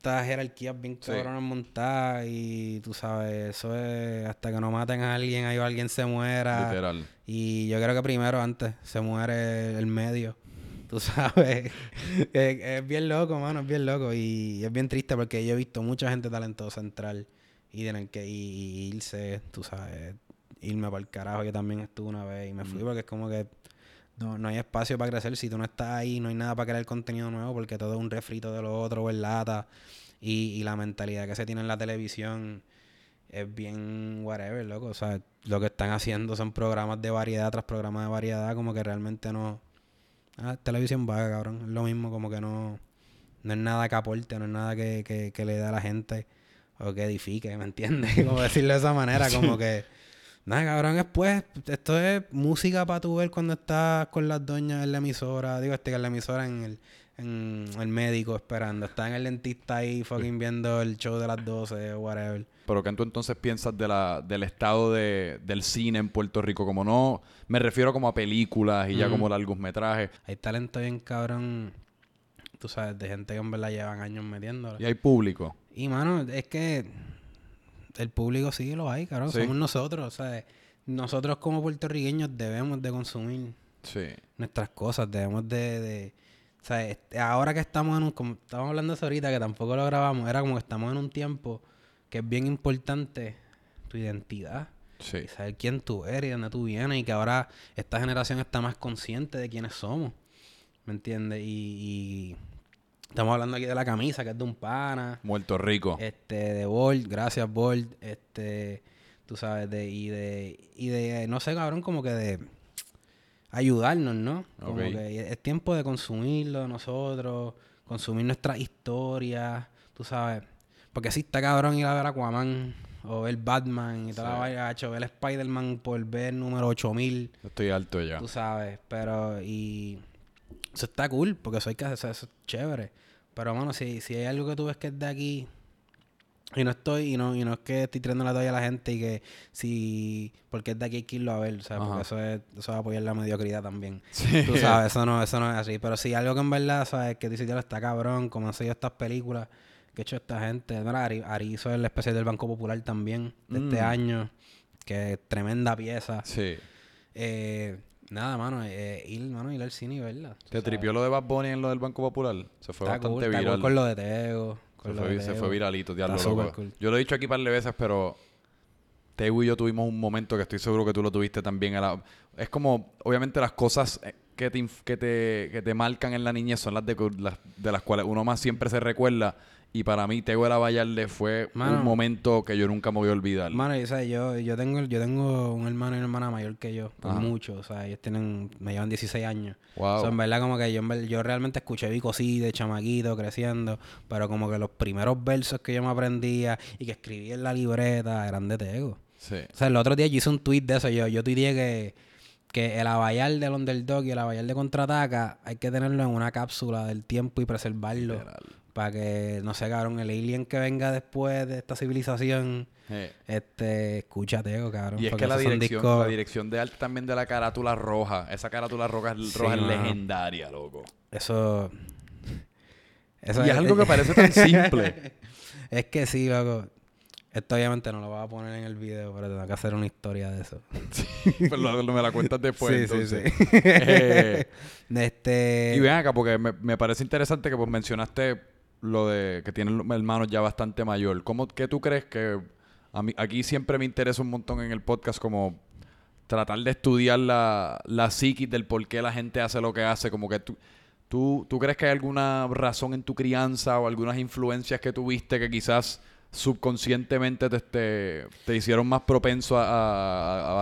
[SPEAKER 2] Estas jerarquías bien
[SPEAKER 1] Sí.
[SPEAKER 2] cabronas montadas y tú sabes, eso es hasta que no maten a alguien, ahí alguien se muera.
[SPEAKER 1] Literal.
[SPEAKER 2] Y yo creo que primero antes se muere el medio. Tú sabes. es, es bien loco, mano, es bien loco. Y es bien triste porque yo he visto mucha gente talentosa entrar y tienen que irse, tú sabes, irme para el carajo. Yo también estuve una vez y me fui
[SPEAKER 1] Mm.
[SPEAKER 2] porque es como que no, no hay espacio para crecer. Si tú no estás ahí, no hay nada para crear contenido nuevo porque todo es un refrito de lo otro o en lata. Y, y la mentalidad que se tiene en la televisión es bien whatever, loco. O sea, lo que están haciendo son programas de variedad tras programas de variedad, como que realmente no. Ah, televisión vaga, cabrón. Es lo mismo, como que no. No es nada que aporte, no es nada que, que, que le dé a la gente o que edifique, ¿me entiendes? como decirlo de esa manera, como que. Nada, cabrón, después, esto es música para tu ver cuando estás con las doñas en la emisora, digo, este, en la emisora en el, en el médico esperando, está en el dentista ahí fucking viendo el show de las 12 o whatever.
[SPEAKER 1] Pero ¿qué tú entonces piensas de la, del estado de, del cine en Puerto Rico? Como no, me refiero como a películas y ya como largometrajes.
[SPEAKER 2] Hay talento bien cabrón, tú sabes, de gente que en verdad llevan años metiéndolo.
[SPEAKER 1] Y hay público.
[SPEAKER 2] Y mano, es que el público sí lo hay, cabrón,
[SPEAKER 1] Sí.
[SPEAKER 2] somos nosotros, o sea, nosotros como puertorriqueños debemos de consumir
[SPEAKER 1] Sí.
[SPEAKER 2] nuestras cosas, debemos de, de o sea, este, ahora que estamos en un, como estamos hablando eso ahorita, que tampoco lo grabamos, era como que estamos en un tiempo que es bien importante tu identidad,
[SPEAKER 1] Sí.
[SPEAKER 2] y saber quién tú eres y dónde tú vienes, y que ahora esta generación está más consciente de quiénes somos, ¿me entiendes? Y, y estamos hablando aquí de la camisa, que es de un pana,
[SPEAKER 1] Muerto Rico.
[SPEAKER 2] este, de Bolt, gracias Bolt, este, tú sabes, de, y de, y de, no sé, cabrón, como que de ayudarnos, ¿no? Como
[SPEAKER 1] Ok.
[SPEAKER 2] que es tiempo de consumirlo nosotros, consumir nuestras historias, tú sabes, porque si está cabrón ir a ver Aquaman, o ver Batman, y toda la vaina, hecho, ver Spider-Man por ver número 8000,
[SPEAKER 1] Estoy alto ya.
[SPEAKER 2] tú sabes, pero y eso está cool, porque eso hay que hacer, eso es chévere. Pero mano, si, si hay algo que tú ves que es de aquí, Y no estoy, y no, y no es que estoy tirando la toalla a la gente y que si, porque es de aquí hay que irlo a ver, ¿sabes? Porque eso, es, eso va a apoyar la mediocridad también.
[SPEAKER 1] Sí.
[SPEAKER 2] Tú sabes, eso no, eso no es así. Pero si algo que en verdad, ¿sabes? Que dice, ya está cabrón, como han sido estas películas que ha hecho esta gente. Mira, Ari, Ari hizo el especial del Banco Popular también, de este
[SPEAKER 1] Mm.
[SPEAKER 2] año, que es tremenda pieza.
[SPEAKER 1] Sí.
[SPEAKER 2] Eh, nada, mano, eh, ir, mano, ir al cine y verla.
[SPEAKER 1] ¿Te
[SPEAKER 2] sabes.
[SPEAKER 1] tripió lo de Bad Bunny en lo del Banco Popular? Se fue
[SPEAKER 2] Está
[SPEAKER 1] bastante
[SPEAKER 2] cool,
[SPEAKER 1] viral.
[SPEAKER 2] con lo de Tego.
[SPEAKER 1] Se fue,
[SPEAKER 2] de
[SPEAKER 1] se
[SPEAKER 2] Tego.
[SPEAKER 1] fue viralito, diablo loco.
[SPEAKER 2] cool.
[SPEAKER 1] Yo lo he dicho aquí un par de veces, pero Tegu y yo tuvimos un momento que estoy seguro que tú lo tuviste también. a la- Es como, obviamente, las cosas eh, que te, que te, que te marcan en la niñez son las de, las de las cuales uno más siempre se recuerda. Y para mí, Tego de la Vallarde fue
[SPEAKER 2] Mano.
[SPEAKER 1] un momento que yo nunca me voy a olvidar.
[SPEAKER 2] Mano, y, o sea, yo, yo, tengo, yo tengo un hermano y una hermana mayor que yo, por
[SPEAKER 1] Ajá.
[SPEAKER 2] mucho. O sea, ellos tienen, me llevan 16 años.
[SPEAKER 1] Wow.
[SPEAKER 2] O sea, en verdad, como que yo, yo realmente escuché Vico sí de chamaquito, creciendo, pero como que los primeros versos que yo me aprendía y que escribí en la libreta eran de Tego.
[SPEAKER 1] Sí.
[SPEAKER 2] O sea, el otro día yo hice un tweet de eso. Yo, yo tuiteé que, que el abayal del underdog y el abayal de contraataca hay que tenerlo en una cápsula del tiempo y preservarlo.
[SPEAKER 1] Literal.
[SPEAKER 2] Para que, no sé, cabrón, el alien que venga después de esta civilización,
[SPEAKER 1] Eh,
[SPEAKER 2] este, escucha Tego, cabrón.
[SPEAKER 1] Y es que la dirección, la dirección de arte también de la carátula roja, esa carátula roja,
[SPEAKER 2] Sí,
[SPEAKER 1] roja es legendaria, loco.
[SPEAKER 2] Eso... eso
[SPEAKER 1] Y es algo que parece tan simple.
[SPEAKER 2] es que sí, loco. Esto obviamente no lo voy a poner en el video, pero tengo que hacer una historia de eso.
[SPEAKER 1] Pero lo- lo- me la cuentas después,
[SPEAKER 2] sí,
[SPEAKER 1] entonces.
[SPEAKER 2] sí, sí.
[SPEAKER 1] Eh,
[SPEAKER 2] este...
[SPEAKER 1] y ven acá, porque me, me parece interesante que pues mencionaste lo de que tienen hermanos ya bastante mayor. ¿Cómo, ¿Qué tú crees que... A aquí siempre me interesa un montón en el podcast como tratar de estudiar la, la psiquis del por qué la gente hace lo que hace. Como que tú, tú, tú crees que hay alguna razón en tu crianza o algunas influencias que tuviste que quizás subconscientemente te, te, te hicieron más propenso a,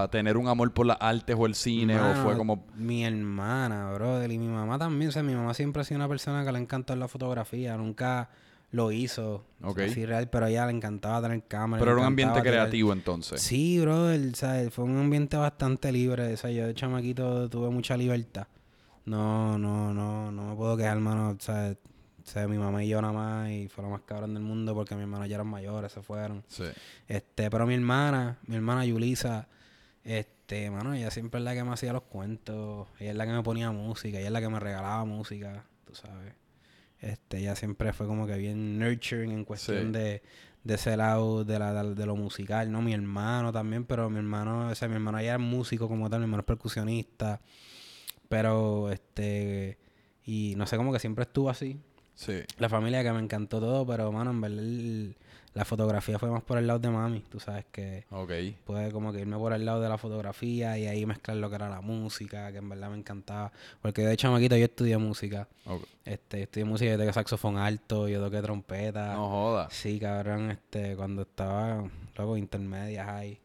[SPEAKER 1] a- a tener un amor por las artes o el cine o fue como...
[SPEAKER 2] Mi hermana, brother, y mi mamá también. O sea, mi mamá siempre ha sido una persona que le encantó la fotografía. Nunca lo hizo
[SPEAKER 1] Ok.
[SPEAKER 2] así real, pero a ella le encantaba tener cámara.
[SPEAKER 1] Pero era un ambiente creativo entonces.
[SPEAKER 2] Sí, brother, sea, fue un ambiente bastante libre. O sea, yo de chamaquito tuve mucha libertad. No, no, no, no me puedo quejar, hermano. O sea, mi mamá y yo nada más, y fue lo más cabrón del mundo porque mis hermanos ya eran mayores, se fueron.
[SPEAKER 1] Sí.
[SPEAKER 2] Este, pero mi hermana, mi hermana Yulisa, este, mano, ella siempre es la que me hacía los cuentos, ella es la que me ponía música, ella es la que me regalaba música, tú sabes. Este, ella siempre fue como que bien nurturing en cuestión
[SPEAKER 1] Sí.
[SPEAKER 2] de, de ese lado de, la, de lo musical, ¿no? Mi hermano también, pero mi hermano, o sea, mi hermano ya es músico como tal, mi hermano es percusionista, pero este, y no sé, como que siempre estuvo así.
[SPEAKER 1] Sí.
[SPEAKER 2] La familia que me encantó todo, pero mano, en verdad el- la fotografía fue más por el lado de mami. Tú sabes que
[SPEAKER 1] Ok.
[SPEAKER 2] pude como que irme por el lado de la fotografía y ahí mezclar lo que era la música, que en verdad me encantaba. Porque yo de chamaquito yo estudié música.
[SPEAKER 1] ok.
[SPEAKER 2] Este, estudié música, yo toqué saxofón alto, yo toqué trompeta.
[SPEAKER 1] No jodas.
[SPEAKER 2] Sí, cabrón, este, cuando estaba, luego intermedias ahí,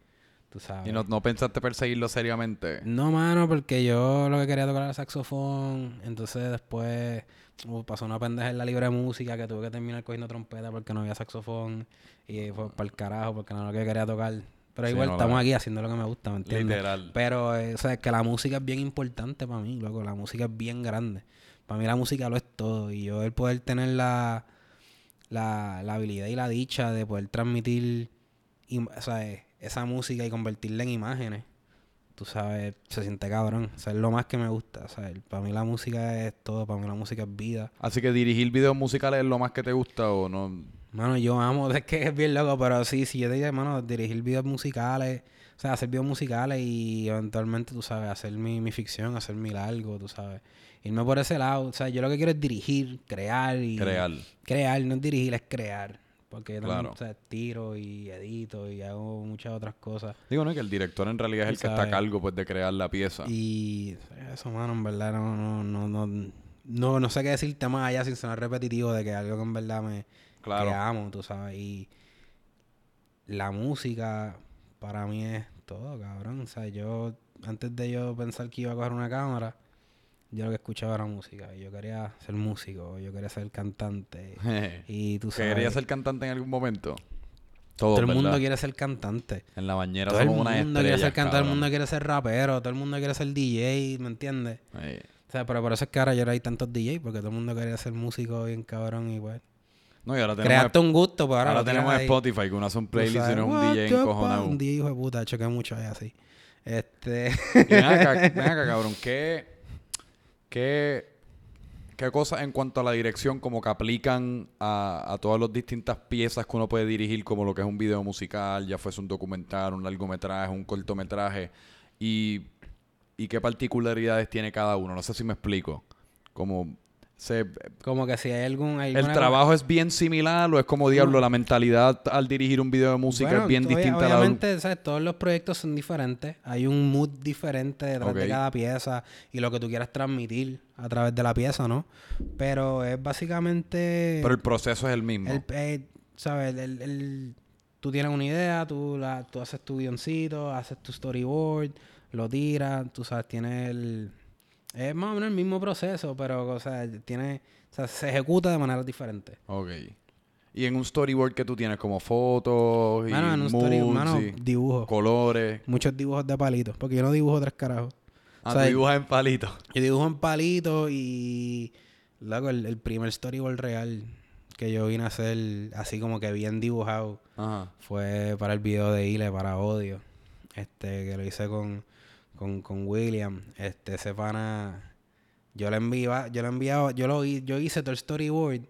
[SPEAKER 2] tú sabes.
[SPEAKER 1] ¿Y no, no pensaste perseguirlo seriamente?
[SPEAKER 2] No, mano, porque yo lo que quería tocar era el saxofón. Entonces después uh, pasó una pendeja en la libre de música que tuve que terminar cogiendo trompeta porque no había saxofón. Y fue para el carajo porque no era lo que quería tocar. Pero
[SPEAKER 1] Sí,
[SPEAKER 2] igual
[SPEAKER 1] no,
[SPEAKER 2] estamos aquí haciendo lo que me gusta, ¿me entiendes?
[SPEAKER 1] Literal.
[SPEAKER 2] Pero, eh, o sea, que la música es bien importante para mí, loco. La música es bien grande. Para mí la música lo es todo. Y yo el poder tener la, la, la habilidad y la dicha de poder transmitir o sea, esa música y convertirla en imágenes, tú sabes, se siente cabrón. O sea, es lo más que me gusta. O sea, para mí la música es todo. Para mí la música es vida.
[SPEAKER 1] Así que dirigir videos musicales es lo más que te gusta o no.
[SPEAKER 2] Mano, yo amo, es que es bien loco, pero sí, si yo te digo, hermano, dirigir videos musicales, o sea, hacer videos musicales y eventualmente, tú sabes, hacer mi, mi ficción, hacer mi largo, tú sabes. Irme por ese lado, o sea, yo lo que quiero es dirigir, crear y...
[SPEAKER 1] Crear.
[SPEAKER 2] Crear, no es dirigir, es crear. Porque
[SPEAKER 1] Claro.
[SPEAKER 2] o sea, tiro y edito y hago muchas otras cosas.
[SPEAKER 1] Digo, ¿no? Que el director en realidad es el que está a cargo pues, de crear la pieza.
[SPEAKER 2] Y eso, mano, en verdad no, no, no, no, no, no sé qué decirte más allá sin sonar repetitivo de que algo que en verdad me,
[SPEAKER 1] Claro.
[SPEAKER 2] que amo, tú sabes. Y la música para mí es todo, cabrón. O sea, yo, antes de yo pensar que iba a coger una cámara, yo lo que escuchaba era música. Y yo quería ser músico, yo quería ser cantante. Y tú sabes,
[SPEAKER 1] ¿Querías ser cantante en algún momento? Todo,
[SPEAKER 2] todo el mundo quiere ser cantante.
[SPEAKER 1] En la bañera
[SPEAKER 2] Todo el
[SPEAKER 1] somos
[SPEAKER 2] mundo
[SPEAKER 1] unas
[SPEAKER 2] quiere
[SPEAKER 1] estrellas,
[SPEAKER 2] ser cantante, todo el mundo quiere ser rapero, todo el mundo quiere ser DJ, ¿me entiendes? O sea, pero por eso es que ahora ya hay tantos DJ, porque todo el mundo quería ser músico bien cabrón y pues.
[SPEAKER 1] No, y ahora tenemos,
[SPEAKER 2] Creaste un gusto, pero ahora,
[SPEAKER 1] ahora tenemos
[SPEAKER 2] ahí.
[SPEAKER 1] Spotify, que uno hace un
[SPEAKER 2] Tú
[SPEAKER 1] playlist y no es un
[SPEAKER 2] "What
[SPEAKER 1] DJ encojonado.
[SPEAKER 2] fuck?" Un DJ hijo de puta, choqué mucho ahí así. Este...
[SPEAKER 1] Ven acá, ven acá, cabrón, ¿qué, qué, qué cosas en cuanto a la dirección como que aplican a, a todas las distintas piezas que uno puede dirigir, como lo que es un video musical, ya fuese un documental, un largometraje, un cortometraje, y, y qué particularidades tiene cada uno? No sé si me explico. Como se,
[SPEAKER 2] Como que si hay algún...
[SPEAKER 1] ¿El trabajo es bien similar o es como diablo? La mentalidad al dirigir un video de música
[SPEAKER 2] Bueno,
[SPEAKER 1] es bien
[SPEAKER 2] obvia-
[SPEAKER 1] distinta a la
[SPEAKER 2] Obviamente, ¿sabes? todos los proyectos son diferentes. Hay un mood diferente detrás de cada pieza y lo que tú quieras transmitir a través de la pieza, ¿no? Pero es básicamente...
[SPEAKER 1] Pero el proceso es el mismo.
[SPEAKER 2] el- eh, ¿Sabes? El, el- tú tienes una idea, tú, la, tú haces tu guioncito, haces tu storyboard, lo tiras, tú sabes, tienes el... Es más o menos el mismo proceso, pero, o sea, tiene... O sea, se ejecuta de manera diferente.
[SPEAKER 1] Ok. Y en un storyboard que tú tienes como fotos y
[SPEAKER 2] Mano, en un story,
[SPEAKER 1] moods
[SPEAKER 2] mano,
[SPEAKER 1] y
[SPEAKER 2] dibujo.
[SPEAKER 1] colores.
[SPEAKER 2] Muchos dibujos de palitos. Porque yo no dibujo tres carajos.
[SPEAKER 1] Ah,
[SPEAKER 2] O sea,
[SPEAKER 1] tú dibujas en palitos.
[SPEAKER 2] Yo dibujo en palitos y... Luego el, el primer storyboard real que yo vine a hacer así como que bien dibujado
[SPEAKER 1] Ajá.
[SPEAKER 2] fue para el video de Ile, para Odio. Este, que lo hice con, con, con William. Este, ese pana... Yo le enviaba, yo le enviaba, yo lo yo hice todo el storyboard.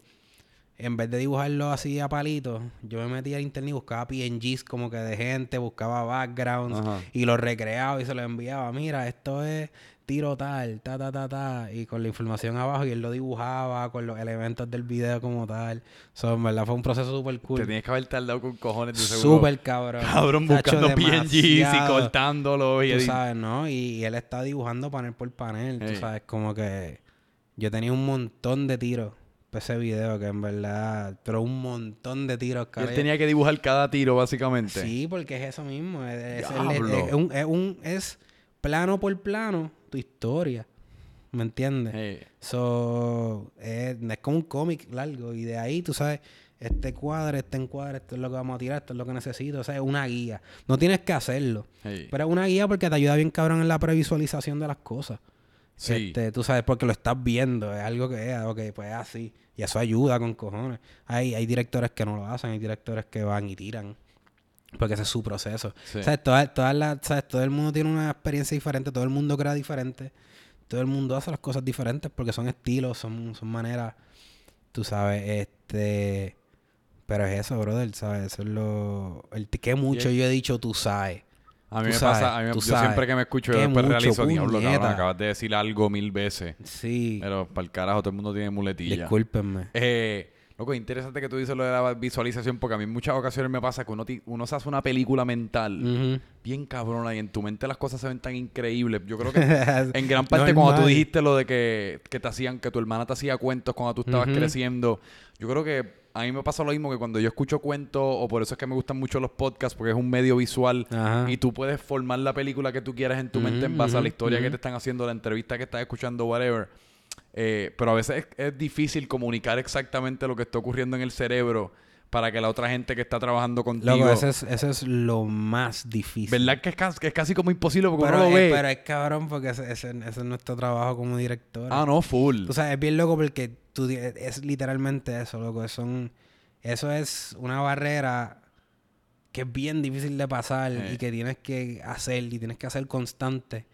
[SPEAKER 2] En vez de dibujarlo así a palitos, yo me metía al internet y buscaba PNGs como que de gente, buscaba backgrounds
[SPEAKER 1] Ajá.
[SPEAKER 2] y los recreaba y se los enviaba. Mira, esto es tiro tal, ta, ta, ta, ta. Y con la información abajo y él lo dibujaba con los elementos del video como tal. So, en verdad fue un proceso súper
[SPEAKER 1] Te
[SPEAKER 2] cool.
[SPEAKER 1] tienes que haber tardado con cojones de seguro.
[SPEAKER 2] Súper cabrón.
[SPEAKER 1] Cabrón, buscando PNGs y cortándolo. Y
[SPEAKER 2] Tú sabes, ¿no? Y, y él está dibujando panel por panel.
[SPEAKER 1] Ey.
[SPEAKER 2] Tú sabes, como que yo tenía un montón de tiros para ese video que en verdad, pero un montón de tiros, cara.
[SPEAKER 1] él tenía que dibujar cada tiro, básicamente.
[SPEAKER 2] Sí, porque es eso mismo. Es, es- es- es un, es un- es plano por plano tu historia. ¿Me entiendes?
[SPEAKER 1] Eh,
[SPEAKER 2] So, es, es como un cómic largo. Y de ahí, tú sabes, este cuadro, este encuadre, esto es lo que vamos a tirar, esto es lo que necesito. O sea, es una guía. No tienes que hacerlo.
[SPEAKER 1] eh.
[SPEAKER 2] Pero es una guía porque te ayuda bien cabrón en la previsualización de las cosas.
[SPEAKER 1] Sí.
[SPEAKER 2] Este, tú sabes, porque lo estás viendo. Es algo que es, ok, pues es así. Y eso ayuda con cojones. Hay, hay directores que no lo hacen, hay directores que van y tiran. Porque ese es su proceso.
[SPEAKER 1] Sí.
[SPEAKER 2] ¿Sabes? Todas, todas las- ¿sabes? Todo el mundo tiene una experiencia diferente, todo el mundo crea diferente. Todo el mundo hace las cosas diferentes porque son estilos, son, son maneras. Tú sabes, este. Pero es eso, brother, ¿sabes? Eso es lo. El que mucho yo he dicho, tú sabes.
[SPEAKER 1] A mí
[SPEAKER 2] Tú
[SPEAKER 1] me
[SPEAKER 2] sabes,
[SPEAKER 1] pasa, a mí yo
[SPEAKER 2] sabes.
[SPEAKER 1] siempre que me escucho, yo después
[SPEAKER 2] mucho,
[SPEAKER 1] realizo, diablo, cabrón,
[SPEAKER 2] puñeta".
[SPEAKER 1] acabas de decir algo mil veces.
[SPEAKER 2] Sí.
[SPEAKER 1] Pero para el carajo, todo el mundo tiene muletilla.
[SPEAKER 2] Discúlpenme.
[SPEAKER 1] Eh, loco, interesante que tú dices lo de la visualización, porque a mí en muchas ocasiones me pasa que uno, uno se hace una película mental bien cabrona y en tu mente las cosas se ven tan increíbles. Yo creo que en gran parte cuando tú
[SPEAKER 2] Normal.
[SPEAKER 1] dijiste lo de que, que te hacían, que tu hermana te hacía cuentos cuando tú estabas creciendo, yo creo que a mí me pasa lo mismo que cuando yo escucho cuentos, o por eso es que me gustan mucho los podcasts, porque es un medio visual
[SPEAKER 2] Ajá.
[SPEAKER 1] y tú puedes formar la película que tú quieras en tu mente en base a la historia que te están haciendo, la entrevista que estás escuchando, whatever. Eh, pero a veces es, es difícil comunicar exactamente lo que está ocurriendo en el cerebro para que la otra gente que está trabajando contigo...
[SPEAKER 2] Loco, eso es, lo más difícil.
[SPEAKER 1] ¿Verdad que es, casi, que es casi como imposible porque
[SPEAKER 2] Pero,
[SPEAKER 1] uno lo
[SPEAKER 2] es,
[SPEAKER 1] ve?
[SPEAKER 2] pero es cabrón porque ese, ese- ese es nuestro trabajo como director.
[SPEAKER 1] Ah, no, full.
[SPEAKER 2] Tú sabes, es bien loco porque tú, es literalmente eso, loco. Son, eso es una barrera que es bien difícil de pasar
[SPEAKER 1] Eh.
[SPEAKER 2] y que tienes que hacer y tienes que hacer constante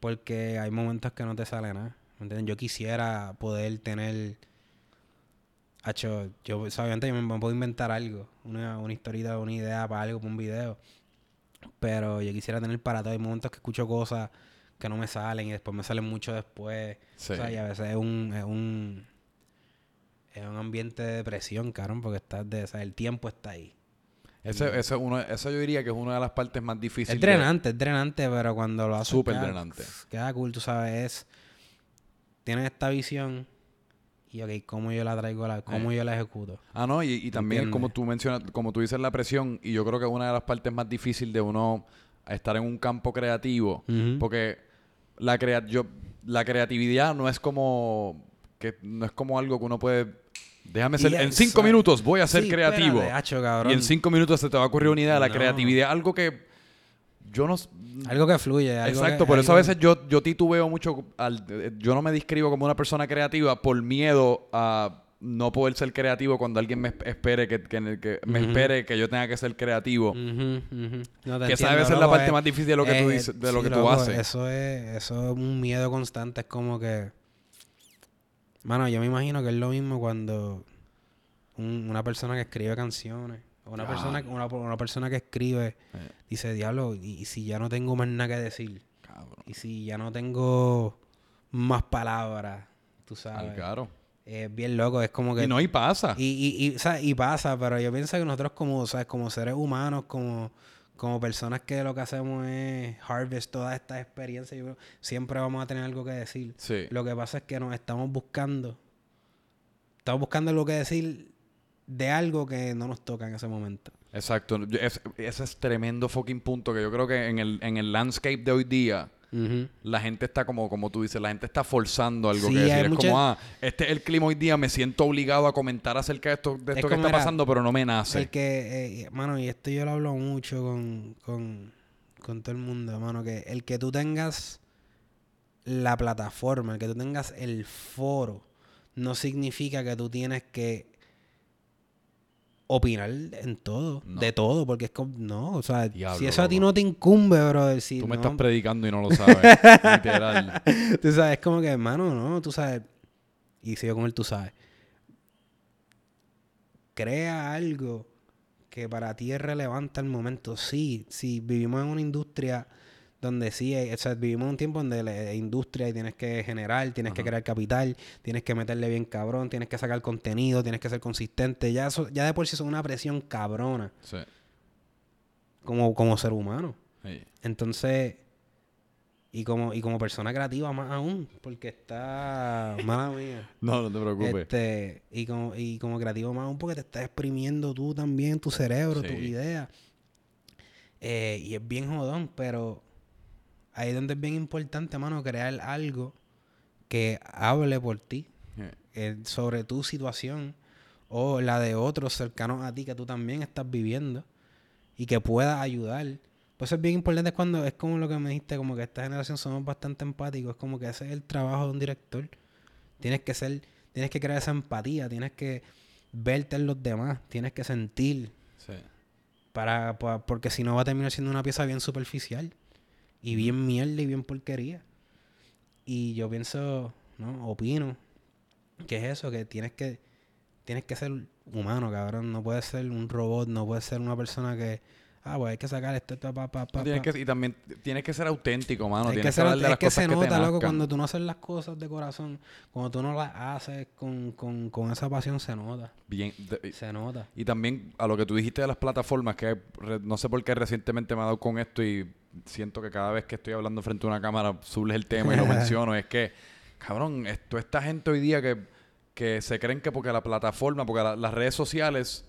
[SPEAKER 2] porque hay momentos que no te sale nada. ¿Me entiendes? Yo quisiera poder tener... Hacho, yo obviamente yo me, me puedo inventar algo, una, una historita, una idea para algo, para un video. Pero yo quisiera tener para todo. Hay momentos que escucho cosas que no me salen y después me salen mucho después.
[SPEAKER 1] Sí.
[SPEAKER 2] O sea, y a veces es un, es un, es un ambiente de depresión, cabrón, porque estás de, o sea, el tiempo está ahí.
[SPEAKER 1] Ese, ese es uno, eso yo diría que es una de las partes más difíciles.
[SPEAKER 2] Es drenante, es drenante, pero cuando lo haces
[SPEAKER 1] Súper drenante.
[SPEAKER 2] Queda cool, tú sabes, es... Tienes esta visión y, ok, ¿cómo yo la traigo, la, cómo
[SPEAKER 1] Eh.
[SPEAKER 2] yo la ejecuto?
[SPEAKER 1] Ah, no, y, y también
[SPEAKER 2] ¿Entiendes?
[SPEAKER 1] como tú mencionas, como tú dices la presión, y yo creo que es una de las partes más difíciles de uno estar en un campo creativo,
[SPEAKER 2] Ujú.
[SPEAKER 1] porque la crea yo, la creatividad no es como que no es como algo que uno puede déjame ser en cinco minutos voy a ser
[SPEAKER 2] Sí,
[SPEAKER 1] creativo
[SPEAKER 2] espérate,
[SPEAKER 1] y en cinco minutos se te va a ocurrir una idea. La
[SPEAKER 2] No.
[SPEAKER 1] creatividad es algo que yo no s-
[SPEAKER 2] Algo que fluye. Algo
[SPEAKER 1] Exacto,
[SPEAKER 2] que-
[SPEAKER 1] por eso a veces yo, yo titubeo mucho. Al, eh, yo no me describo como una persona creativa por miedo a no poder ser creativo cuando alguien me espere que, que, que me espere que yo tenga que ser creativo.
[SPEAKER 2] No, te
[SPEAKER 1] que esa debe ser la parte
[SPEAKER 2] es-
[SPEAKER 1] más difícil de lo que tú
[SPEAKER 2] eh,
[SPEAKER 1] dices, de lo
[SPEAKER 2] sí,
[SPEAKER 1] que tú
[SPEAKER 2] loco,
[SPEAKER 1] haces.
[SPEAKER 2] Eso es, eso es un miedo constante. Es como que. Mano, yo me imagino que es lo mismo cuando un- una persona que escribe canciones. Una
[SPEAKER 1] Ah.
[SPEAKER 2] persona, una, una persona que escribe
[SPEAKER 1] Eh.
[SPEAKER 2] dice, diablo, y, y si ya no tengo más nada que decir.
[SPEAKER 1] Cabrón.
[SPEAKER 2] Y si ya no tengo más palabras, tú sabes.
[SPEAKER 1] Claro.
[SPEAKER 2] Es bien loco, es como que...
[SPEAKER 1] Y no, y pasa.
[SPEAKER 2] Y, y, y, o sea, y pasa, pero yo pienso que nosotros como, ¿sabes? como seres humanos, como, como personas que lo que hacemos es harvest todas estas experiencias, yo siempre vamos a tener algo que decir.
[SPEAKER 1] Sí.
[SPEAKER 2] Lo que pasa es que nos estamos buscando, estamos buscando algo que decir de algo que no nos toca en ese momento.
[SPEAKER 1] Exacto. Es- ese es tremendo fucking punto que yo creo que en el, en el landscape de hoy día la gente está como, como tú dices, la gente está forzando algo
[SPEAKER 2] Sí,
[SPEAKER 1] que decir. Es
[SPEAKER 2] mucha-
[SPEAKER 1] como, ah, este es el clima hoy día, me siento obligado a comentar acerca de esto, de
[SPEAKER 2] Es
[SPEAKER 1] esto que está
[SPEAKER 2] era-
[SPEAKER 1] pasando, pero no me nace.
[SPEAKER 2] El que, eh, mano, y esto yo lo hablo mucho con, con, con todo el mundo, mano, que el que tú tengas la plataforma, el que tú tengas el foro, no significa que tú tienes que opinar en todo,
[SPEAKER 1] No.
[SPEAKER 2] de todo, porque es como, no, o sea,
[SPEAKER 1] Diablo,
[SPEAKER 2] si eso a ti no te incumbe, bro, si
[SPEAKER 1] Tú me
[SPEAKER 2] no-
[SPEAKER 1] estás predicando y no lo sabes. Literal.
[SPEAKER 2] tú sabes, es como que, hermano, no, tú sabes. Y sigo con él, tú sabes. Crea algo que para ti es relevante al momento. Sí, sí, vivimos en una industria donde sí, eh, o sea, vivimos un tiempo donde la industria y tienes que generar, tienes que crear capital, tienes que meterle bien cabrón, tienes que sacar contenido, tienes que ser consistente. Ya, eso, ya de por sí es una presión cabrona
[SPEAKER 1] Sí.
[SPEAKER 2] como, como ser humano.
[SPEAKER 1] Sí.
[SPEAKER 2] Entonces, y como, y como persona creativa más aún, porque está, mala mía.
[SPEAKER 1] No, no te preocupes.
[SPEAKER 2] Este, y como, y como creativo más aún porque te estás exprimiendo tú también, tu cerebro, tu
[SPEAKER 1] Sí.
[SPEAKER 2] idea. Eh, y es bien jodón, pero ahí es donde es bien importante, mano, crear algo que hable por ti,
[SPEAKER 1] Eh,
[SPEAKER 2] eh, sobre tu situación o la de otros cercanos a ti que tú también estás viviendo y que pueda ayudar. Pues es bien importante cuando es como lo que me dijiste, como que esta generación somos bastante empáticos, es como que ese es el trabajo de un director. Tienes que ser, tienes que crear esa empatía, tienes que verte en los demás, tienes que sentir,
[SPEAKER 1] sí.
[SPEAKER 2] para, pa- porque si no va a terminar siendo una pieza bien superficial y bien mierda y bien porquería. Y yo pienso, ¿no? Opino que es eso, que tienes que tienes que ser humano, cabrón, no puedes ser un robot, no puedes ser una persona que ah, pues hay que sacar esto pa, pa, pa, pa,
[SPEAKER 1] Tienes
[SPEAKER 2] pa".
[SPEAKER 1] que, y también tienes que ser auténtico, mano.
[SPEAKER 2] Hay que
[SPEAKER 1] tienes
[SPEAKER 2] ser-
[SPEAKER 1] que hablar de
[SPEAKER 2] es
[SPEAKER 1] las
[SPEAKER 2] que se
[SPEAKER 1] que
[SPEAKER 2] nota, loco,
[SPEAKER 1] nazcan.
[SPEAKER 2] cuando tú no haces las cosas de corazón, cuando tú no las haces con, con, con esa pasión, se nota.
[SPEAKER 1] Bien, de-
[SPEAKER 2] Se nota.
[SPEAKER 1] Y también a lo que tú dijiste de las plataformas, que re- no sé por qué recientemente me ha dado con esto y siento que cada vez que estoy hablando frente a una cámara surge el tema y lo menciono, es que, cabrón, esto, esta gente hoy día que, que se creen que porque la plataforma, porque la- las redes sociales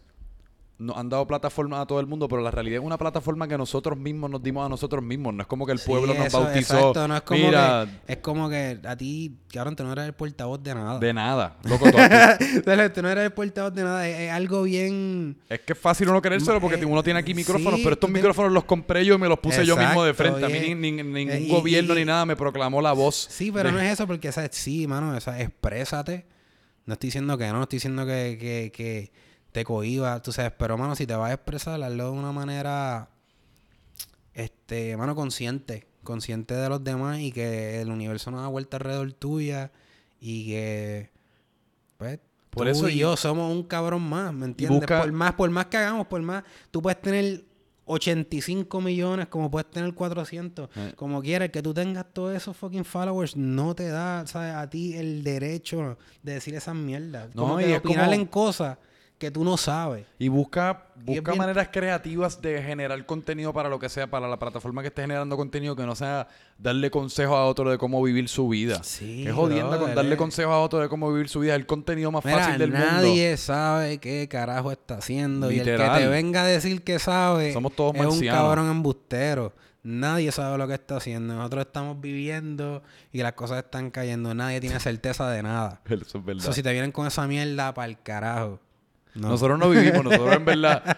[SPEAKER 1] nos han dado plataforma a todo el mundo, pero la realidad es una plataforma que nosotros mismos nos dimos a nosotros mismos, no es como que el
[SPEAKER 2] Sí,
[SPEAKER 1] pueblo nos
[SPEAKER 2] eso,
[SPEAKER 1] bautizó.
[SPEAKER 2] exacto, no es como
[SPEAKER 1] Mira,
[SPEAKER 2] que, es como que a ti, cabrón, tú no eres el portavoz de nada.
[SPEAKER 1] de nada. Loco, tú- tú-
[SPEAKER 2] no eres el portavoz de nada, es, es algo bien...
[SPEAKER 1] Es que es fácil uno querérselo porque
[SPEAKER 2] Eh,
[SPEAKER 1] uno tiene aquí micrófonos,
[SPEAKER 2] sí,
[SPEAKER 1] pero estos micrófonos los compré yo y me los puse yo mismo de frente. A mí
[SPEAKER 2] oye.
[SPEAKER 1] ni- ni- ningún
[SPEAKER 2] Eh, y-
[SPEAKER 1] gobierno
[SPEAKER 2] y-
[SPEAKER 1] ni nada me proclamó la voz.
[SPEAKER 2] Sí, pero
[SPEAKER 1] de-
[SPEAKER 2] no es eso porque, ¿sabes? Sí, mano, o sea, exprésate. No estoy diciendo que no, no estoy diciendo que, que, que te cohiba, tú sabes, pero, mano, si te vas a expresar, hazlo de una manera, este, mano, consciente, consciente de los demás y que el universo no da vuelta alrededor tuya y que, pues,
[SPEAKER 1] Por
[SPEAKER 2] tú
[SPEAKER 1] eso
[SPEAKER 2] y
[SPEAKER 1] y-
[SPEAKER 2] yo somos un cabrón más, ¿me entiendes?
[SPEAKER 1] busca-
[SPEAKER 2] Por más, por más que hagamos, por más, tú puedes tener 85 millones, como puedes tener 400,
[SPEAKER 1] Eh.
[SPEAKER 2] como quieras, que tú tengas todos esos fucking followers, no te da, ¿sabes? A ti el derecho de decir esas mierdas.
[SPEAKER 1] No,
[SPEAKER 2] como
[SPEAKER 1] y
[SPEAKER 2] que
[SPEAKER 1] es
[SPEAKER 2] opinar
[SPEAKER 1] como-
[SPEAKER 2] en cosas que tú no sabes.
[SPEAKER 1] Y busca,
[SPEAKER 2] Y
[SPEAKER 1] busca
[SPEAKER 2] bien-
[SPEAKER 1] maneras creativas de generar contenido para lo que sea, para la plataforma que esté generando contenido, que no sea darle consejos a otro de cómo vivir su vida.
[SPEAKER 2] Sí,
[SPEAKER 1] es jodiendo con darle
[SPEAKER 2] eh.
[SPEAKER 1] consejos a otro de cómo vivir su vida. Es el contenido más
[SPEAKER 2] Mira,
[SPEAKER 1] fácil del mundo.
[SPEAKER 2] nadie sabe qué carajo está haciendo. Y el que te venga a decir que sabe
[SPEAKER 1] Somos todos
[SPEAKER 2] es un cabrón embustero. Nadie sabe lo que está haciendo. Nosotros estamos viviendo y las cosas están cayendo. Nadie tiene certeza de nada.
[SPEAKER 1] Eso es verdad.
[SPEAKER 2] Eso si te vienen con esa mierda para el carajo. No.
[SPEAKER 1] Nosotros no vivimos, nosotros en verdad.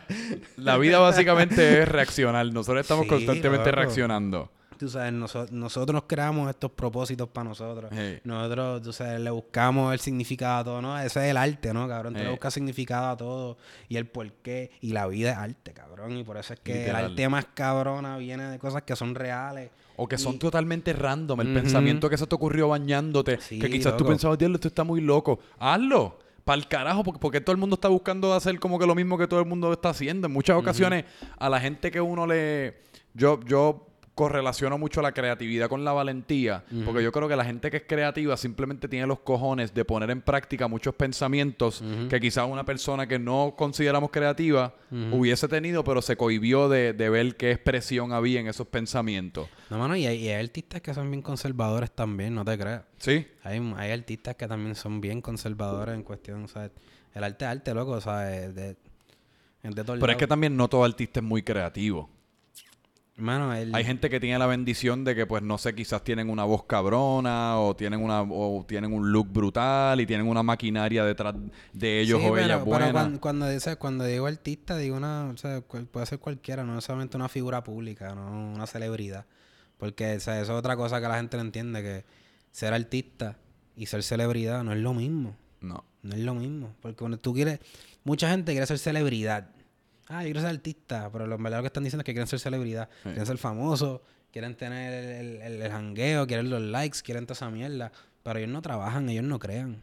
[SPEAKER 1] La vida básicamente es reaccionar. Nosotros estamos
[SPEAKER 2] Sí,
[SPEAKER 1] constantemente reaccionando.
[SPEAKER 2] tú sabes, noso- nosotros creamos estos propósitos para nosotros. Nosotros, tú sabes, le buscamos el significado a todo, ¿no? Ese es el arte, ¿no, cabrón? Tú
[SPEAKER 1] Sí.
[SPEAKER 2] le buscas significado a todo y el porqué. Y la vida es arte, cabrón. Y por eso es que
[SPEAKER 1] Literal.
[SPEAKER 2] el arte más cabrona viene de cosas que son reales.
[SPEAKER 1] O que son
[SPEAKER 2] Y-
[SPEAKER 1] totalmente random. El pensamiento que se te ocurrió bañándote.
[SPEAKER 2] Sí,
[SPEAKER 1] que quizás tú pensabas, diablo, esto está muy loco. Hazlo. Para el carajo, porque, porque todo el mundo está buscando hacer como que lo mismo que todo el mundo está haciendo. En muchas ocasiones, a la gente que uno le. Yo, yo correlaciono mucho la creatividad con la valentía. Porque yo creo que la gente que es creativa simplemente tiene los cojones de poner en práctica muchos pensamientos que quizás una persona que no consideramos creativa hubiese tenido, pero se cohibió de, de ver qué expresión había en esos pensamientos.
[SPEAKER 2] No, mano, y hay, y hay artistas que son bien conservadores también, no te creas.
[SPEAKER 1] ¿Sí?
[SPEAKER 2] Hay, hay artistas que también son bien conservadores en cuestión, ¿sabes? El arte es arte, loco. De, es de
[SPEAKER 1] Pero es que también no todo artista es muy creativo.
[SPEAKER 2] Mano, el...
[SPEAKER 1] Hay gente que tiene la bendición de que, pues, no sé, quizás tienen una voz cabrona o tienen una o tienen un look brutal y tienen una maquinaria detrás de ellos
[SPEAKER 2] Sí,
[SPEAKER 1] o
[SPEAKER 2] pero,
[SPEAKER 1] ellas
[SPEAKER 2] pero cuando, dice- cuando digo artista, digo una, o sea, puede ser cualquiera, no solamente una figura pública, no una celebridad. Porque o sea, eso es otra cosa que la gente no entiende, que ser artista y ser celebridad no es lo mismo.
[SPEAKER 1] No.
[SPEAKER 2] No es lo mismo. Porque cuando tú quieres, mucha gente quiere ser celebridad. Ah, yo quiero ser artista, pero lo en verdad lo que están diciendo es que quieren ser celebridad. Quieren ser famosos, quieren tener el, el, el- jangueo, quieren los likes, quieren toda esa mierda. Pero ellos no trabajan, ellos no crean.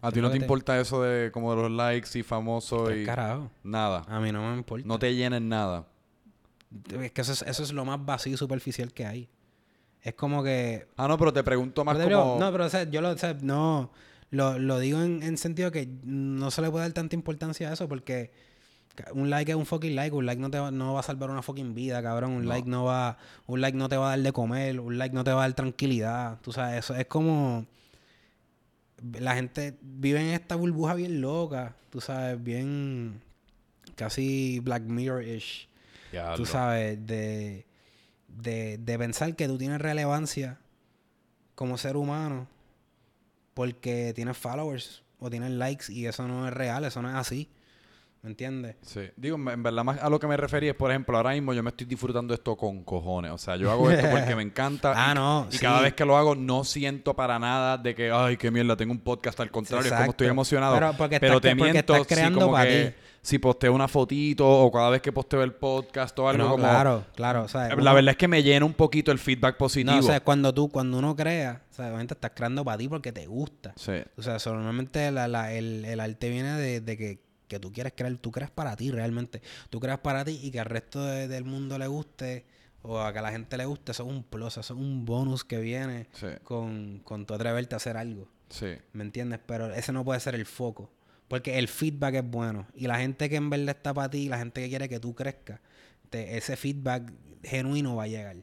[SPEAKER 1] ¿A ti no te importa eso de como de los likes y famosos
[SPEAKER 2] ¿Qué
[SPEAKER 1] y
[SPEAKER 2] carajo?
[SPEAKER 1] nada?
[SPEAKER 2] A mí no me importa.
[SPEAKER 1] No te llenen nada.
[SPEAKER 2] Es que eso es, eso es lo más vacío y superficial que hay. Es como que...
[SPEAKER 1] Ah, no, pero te pregunto más
[SPEAKER 2] Pero,
[SPEAKER 1] como...
[SPEAKER 2] No, pero o sea, yo lo, o sea, no, lo, lo digo en, en sentido que no se le puede dar tanta importancia a eso porque un like es un fucking like, un like no te va, no va a salvar una fucking vida, cabrón, un
[SPEAKER 1] No.
[SPEAKER 2] like no va, un like no te va a dar de comer, un like no te va a dar tranquilidad, tú sabes, eso es como la gente vive en esta burbuja bien loca, tú sabes, bien casi Black Mirror-ish. Tú sabes, de, de, de pensar que tú tienes relevancia como ser humano porque tienes followers o tienes likes y eso no es real, eso no es así. ¿Me entiendes?
[SPEAKER 1] Sí. Digo, en verdad, más a lo que me refería es, por ejemplo, ahora mismo yo me estoy disfrutando esto con cojones. O sea, yo hago esto porque me encanta.
[SPEAKER 2] Ah, no,
[SPEAKER 1] Y
[SPEAKER 2] sí.
[SPEAKER 1] cada vez que lo hago, no siento para nada de que, ay, qué mierda, tengo un podcast. Al contrario, es como estoy emocionado.
[SPEAKER 2] Pero porque
[SPEAKER 1] Pero
[SPEAKER 2] estás-
[SPEAKER 1] te
[SPEAKER 2] porque
[SPEAKER 1] miento
[SPEAKER 2] estás creando
[SPEAKER 1] como
[SPEAKER 2] pa'
[SPEAKER 1] que
[SPEAKER 2] ti.
[SPEAKER 1] si posteo una fotito o cada vez que posteo el podcast o algo
[SPEAKER 2] No,
[SPEAKER 1] como...
[SPEAKER 2] claro, claro.
[SPEAKER 1] La
[SPEAKER 2] uno-
[SPEAKER 1] verdad es que me llena un poquito el feedback positivo.
[SPEAKER 2] No, o sea, cuando tú, cuando uno crea, o sea, obviamente estás creando para ti porque te gusta.
[SPEAKER 1] Sí.
[SPEAKER 2] O sea, normalmente la- la- el, el arte viene de, de que, que tú quieres crear, tú creas para ti realmente. Tú creas para ti y que al resto de- del mundo le guste o a que a la gente le guste, eso es un plus, eso es un bonus que viene
[SPEAKER 1] Sí.
[SPEAKER 2] con, con tu atreverte a hacer algo.
[SPEAKER 1] Sí.
[SPEAKER 2] ¿Me entiendes? Pero ese no puede ser el foco. Porque el feedback es bueno. Y la gente que en verdad está para ti, la gente que quiere que tú crezcas, te- ese feedback genuino va a llegar.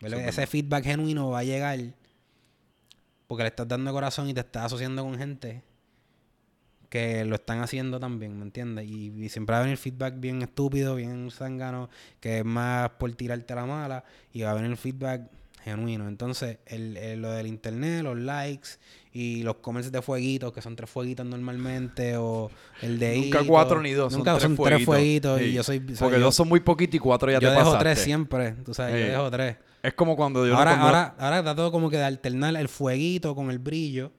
[SPEAKER 2] Ese feedback genuino va a llegar porque le estás dando corazón y te estás asociando con gente que lo están haciendo también, ¿me entiendes? Y, y siempre va a venir feedback bien estúpido, bien zángano, que es más por tirarte la mala, y va a venir feedback genuino. Entonces, el, el- lo del internet, los likes y los comments de fueguitos, que son tres fueguitos normalmente, o el de
[SPEAKER 1] Nunca
[SPEAKER 2] hito.
[SPEAKER 1] cuatro ni dos, son
[SPEAKER 2] Nunca
[SPEAKER 1] tres
[SPEAKER 2] son tres
[SPEAKER 1] fueguitos.
[SPEAKER 2] y yo soy...
[SPEAKER 1] Porque
[SPEAKER 2] yo,
[SPEAKER 1] dos son muy poquitos y cuatro ya
[SPEAKER 2] yo
[SPEAKER 1] te
[SPEAKER 2] dejo
[SPEAKER 1] pasaste.
[SPEAKER 2] tres siempre, tú sabes,
[SPEAKER 1] Sí.
[SPEAKER 2] yo dejo tres.
[SPEAKER 1] Es como cuando yo...
[SPEAKER 2] ahora,
[SPEAKER 1] cuando-
[SPEAKER 2] ahora, ahora todo como que de alternar el fueguito con el brillo.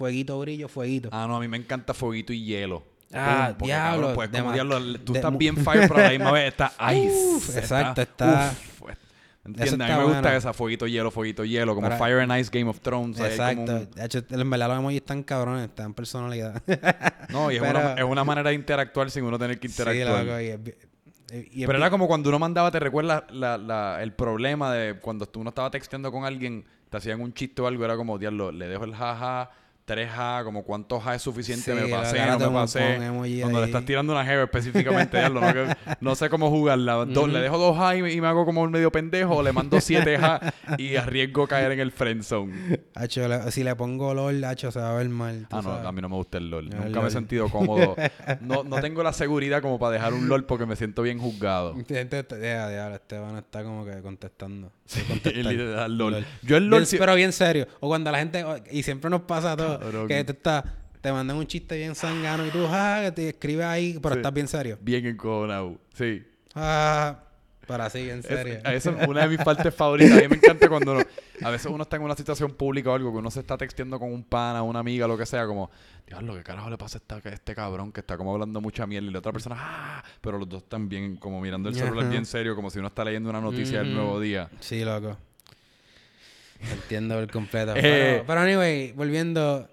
[SPEAKER 2] Fueguito, brillo, fueguito.
[SPEAKER 1] Ah, no, a mí me encanta fueguito y hielo.
[SPEAKER 2] Ah,
[SPEAKER 1] Pum,
[SPEAKER 2] diablo,
[SPEAKER 1] cabrón, pues, como diablo, tú estás bien fire, pero a la misma vez está ice.
[SPEAKER 2] Uf, exacto, está-
[SPEAKER 1] uf, ¿Entiendes? A mí me gusta esa fueguito, hielo, fueguito, hielo, como
[SPEAKER 2] Para-
[SPEAKER 1] Fire and Ice Game of Thrones. como
[SPEAKER 2] Exacto.
[SPEAKER 1] un-
[SPEAKER 2] De hecho, en verdad los emojis están cabrones, están personalidad.
[SPEAKER 1] No, y es,
[SPEAKER 2] Pero-
[SPEAKER 1] una, es una manera de interactuar sin uno tener que
[SPEAKER 2] sí,
[SPEAKER 1] interactuar.
[SPEAKER 2] loco, y es y es
[SPEAKER 1] Pero era como cuando uno mandaba, ¿te recuerdas la, la- el problema de cuando tú uno estaba texteando con alguien, te hacían un chiste o algo, era como, diablo, le dejo el jaja, tres ja, como cuántos ja es suficiente,
[SPEAKER 2] Sí,
[SPEAKER 1] me pasé, no me pasé. Cuando le estás tirando una jeva específicamente, no, que- no sé cómo jugarla. Do- Le dejo dos ja y, me- y me hago como un medio pendejo, o le mando siete ja y arriesgo caer en el friend zone.
[SPEAKER 2] Hacho, le- si le pongo LOL, hacho, se va a ver mal.
[SPEAKER 1] Ah, no, a mí no me gusta el LOL. Nunca me he sentido cómodo. No, no tengo la seguridad como para dejar un LOL porque me siento bien juzgado.
[SPEAKER 2] Gente, te- ya, diablo, Esteban está como que contestando. Sí,
[SPEAKER 1] LOL.
[SPEAKER 2] LOL.
[SPEAKER 1] Yo el
[SPEAKER 2] Bien-
[SPEAKER 1] LOL sí-
[SPEAKER 2] pero bien serio. O cuando la gente, y siempre nos pasa a todos,
[SPEAKER 1] Cabrón.
[SPEAKER 2] que te está, te mandan un chiste bien sangano y tú, ah, que te escribes ahí, pero
[SPEAKER 1] Sí.
[SPEAKER 2] estás bien serio.
[SPEAKER 1] bien encojonado. Sí.
[SPEAKER 2] Ah, Pero así, en
[SPEAKER 1] Es-
[SPEAKER 2] serio.
[SPEAKER 1] Esa es una de mis partes favoritas. A mí me encanta cuando uno- a veces uno está en una situación pública o algo, que uno se está texteando con un pana, una amiga, lo que sea, como, Diablo, ¿qué carajo le pasa a esta- a este cabrón que está como hablando mucha mierda? Y la otra persona, ¡ah! Pero los dos están bien, como mirando el celular
[SPEAKER 2] Ajá.
[SPEAKER 1] bien serio, como si uno está leyendo una noticia del nuevo día.
[SPEAKER 2] Sí, loco. Entiendo el completo.
[SPEAKER 1] Eh.
[SPEAKER 2] Pero, pero anyway, volviendo.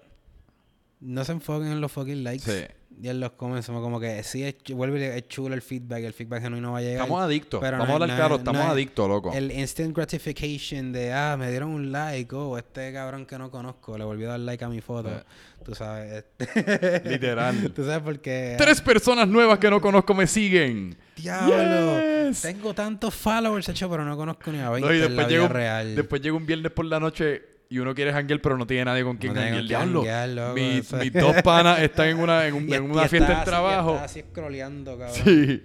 [SPEAKER 2] No se enfoquen en los fucking likes.
[SPEAKER 1] Sí.
[SPEAKER 2] Y en los comments. Somos como que sí, es, vuelve es chulo el feedback. El feedback genuino va a llegar.
[SPEAKER 1] Estamos adictos.
[SPEAKER 2] Pero
[SPEAKER 1] Vamos a
[SPEAKER 2] no-
[SPEAKER 1] hablar
[SPEAKER 2] no-
[SPEAKER 1] claro,
[SPEAKER 2] no
[SPEAKER 1] estamos
[SPEAKER 2] es-
[SPEAKER 1] adictos, loco.
[SPEAKER 2] El instant gratification de, ah, me dieron un like, oh, este cabrón que no conozco, le volvió a dar like a mi foto.
[SPEAKER 1] Eh.
[SPEAKER 2] Tú sabes. este-
[SPEAKER 1] Literal.
[SPEAKER 2] Tú sabes por qué.
[SPEAKER 1] Tres personas nuevas que no conozco me siguen.
[SPEAKER 2] Diablo.
[SPEAKER 1] Yes.
[SPEAKER 2] Tengo tantos followers, hecho, pero no conozco ni a 20
[SPEAKER 1] No, y
[SPEAKER 2] en la
[SPEAKER 1] después
[SPEAKER 2] vida real.
[SPEAKER 1] después llega un viernes por la noche y uno quiere janguear, pero no tiene nadie con quien
[SPEAKER 2] No
[SPEAKER 1] janguear. Diablo.
[SPEAKER 2] janguear,
[SPEAKER 1] mi- mis dos panas están en una, en un-
[SPEAKER 2] Y-
[SPEAKER 1] en
[SPEAKER 2] y
[SPEAKER 1] una fiesta de trabajo.
[SPEAKER 2] Está así scrolleando, cabrón.
[SPEAKER 1] Sí.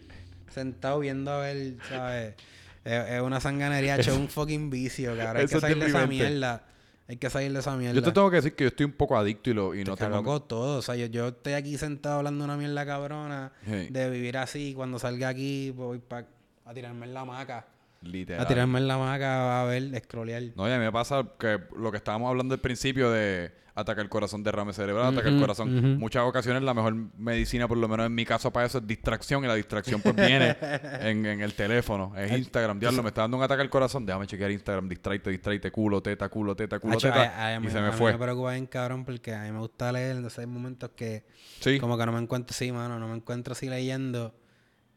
[SPEAKER 2] Sentado viendo a ver, ¿sabes? Es, es una sanganería, hecho un fucking vicio, cabrón. Hay que
[SPEAKER 1] es
[SPEAKER 2] salir de esa mierda. Hay que salir de esa mierda.
[SPEAKER 1] Yo te tengo que decir que yo estoy un poco adicto y, lo, y no
[SPEAKER 2] Te
[SPEAKER 1] tengo...
[SPEAKER 2] loco todo. O sea, yo, yo estoy aquí sentado hablando una mierda cabrona
[SPEAKER 1] Sí.
[SPEAKER 2] de vivir así. Cuando salga aquí, voy pa- a tirarme en la hamaca.
[SPEAKER 1] Literal.
[SPEAKER 2] A tirarme en la hamaca a ver, scrollear.
[SPEAKER 1] No, y a mí me pasa que lo que estábamos hablando al principio de atacar el corazón, derrame cerebral, atacar el corazón. Muchas ocasiones la mejor medicina, por lo menos en mi caso para eso, es distracción. Y la distracción pues viene en, en el teléfono. Es Instagram. Diablo, me está dando un ataque al corazón. Déjame chequear Instagram. Distraite, distraite, culo, teta, culo, teta, culo,
[SPEAKER 2] Hacho,
[SPEAKER 1] teta.
[SPEAKER 2] a- a- a mí-
[SPEAKER 1] y se
[SPEAKER 2] a
[SPEAKER 1] me
[SPEAKER 2] mí
[SPEAKER 1] fue.
[SPEAKER 2] me preocupa bien cabrón porque a mí me gusta leer. Entonces hay momentos que
[SPEAKER 1] Sí.
[SPEAKER 2] como que no me encuentro, sí, mano, no me encuentro así leyendo.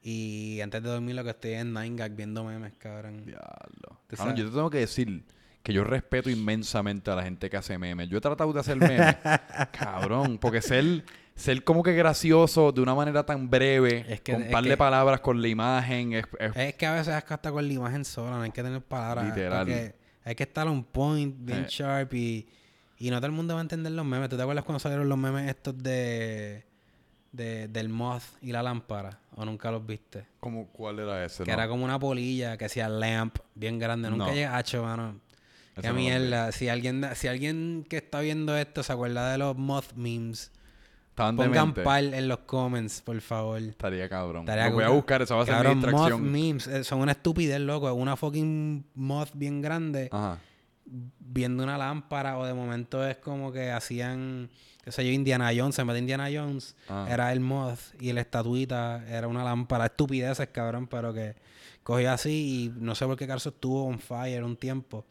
[SPEAKER 2] Y antes de dormir lo que estoy en 9gag viendo memes, cabrón.
[SPEAKER 1] Diablo. Yo te tengo que decir que yo respeto inmensamente a la gente que hace memes. Yo he tratado de hacer memes. cabrón, porque ser, ser como que gracioso de una manera tan breve,
[SPEAKER 2] Es que-
[SPEAKER 1] con
[SPEAKER 2] es
[SPEAKER 1] par de
[SPEAKER 2] que-
[SPEAKER 1] palabras, con la imagen, es, es-
[SPEAKER 2] Es que a veces es que hasta con la imagen sola, no hay que tener palabras.
[SPEAKER 1] Literal.
[SPEAKER 2] hay que estar on point, bien
[SPEAKER 1] Eh.
[SPEAKER 2] sharp y, y no todo el mundo va a entender los memes. ¿Tú te acuerdas cuando salieron los memes estos de, de del moth y la lámpara? ¿O nunca los viste?
[SPEAKER 1] como, ¿cuál era ese?
[SPEAKER 2] Que
[SPEAKER 1] no?
[SPEAKER 2] era como una polilla que hacía lamp bien grande. Nunca
[SPEAKER 1] No.
[SPEAKER 2] llega hacho, mano. Qué mierda. Si alguien, si alguien que está viendo esto se acuerda de los moth memes, pongan
[SPEAKER 1] demente.
[SPEAKER 2] par en los comments, por favor.
[SPEAKER 1] Estaría cabrón.
[SPEAKER 2] Estaría
[SPEAKER 1] Lo voy a buscar, esa va a ser mi
[SPEAKER 2] Cabrón, moth
[SPEAKER 1] distracción.
[SPEAKER 2] memes eh, son una estupidez, loco. Una fucking moth bien grande
[SPEAKER 1] Ajá.
[SPEAKER 2] viendo una lámpara o de momento es como que hacían, qué sé yo, Indiana Jones, en vez de Indiana Jones,
[SPEAKER 1] Ah.
[SPEAKER 2] era el moth y la estatuita era una lámpara. Estupideces, cabrón, pero que cogió así y no sé por qué Carso estuvo on fire un tiempo.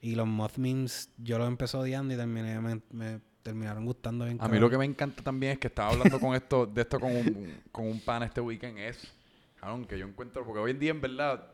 [SPEAKER 2] Y los moth memes yo los empecé odiando y terminé, me, me terminaron gustando bien.
[SPEAKER 1] A mí lo que me encanta también es que estaba hablando con esto, de esto con un, con un pan este weekend es, cabrón, que yo encuentro, porque hoy en día en verdad,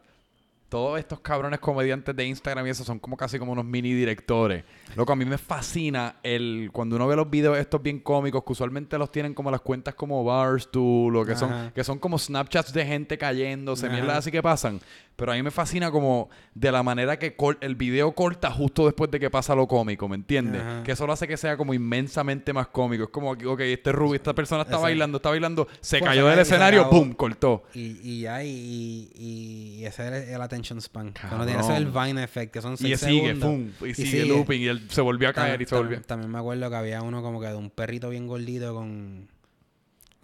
[SPEAKER 1] todos estos cabrones comediantes de Instagram y eso son como casi como unos mini directores. Loco, a mí me fascina el cuando uno ve los videos estos bien cómicos, que usualmente los tienen como las cuentas como Barstool, o que son, que son como Snapchats de gente cayéndose,
[SPEAKER 2] Ajá.
[SPEAKER 1] mierdas así que pasan. Pero a mí me fascina como de la manera que el video corta justo después de que pasa lo cómico, ¿me entiendes?
[SPEAKER 2] Ajá.
[SPEAKER 1] Que eso lo hace que sea como inmensamente más cómico. Es como, ok, este Ruby, esta persona está
[SPEAKER 2] Exacto.
[SPEAKER 1] bailando, está bailando, se
[SPEAKER 2] Pues,
[SPEAKER 1] cayó del
[SPEAKER 2] y
[SPEAKER 1] escenario. ¡pum! Cortó.
[SPEAKER 2] Y, y ya, y, y, y ese es el attention span. Cuando tiene ese es el Vine Effect, que son
[SPEAKER 1] Y
[SPEAKER 2] seis
[SPEAKER 1] sigue,
[SPEAKER 2] segundos.
[SPEAKER 1] ¡pum! Y, sigue, looping y él se volvió a caer y se volvió.
[SPEAKER 2] tam- También me acuerdo que había uno como que de un perrito bien gordito con...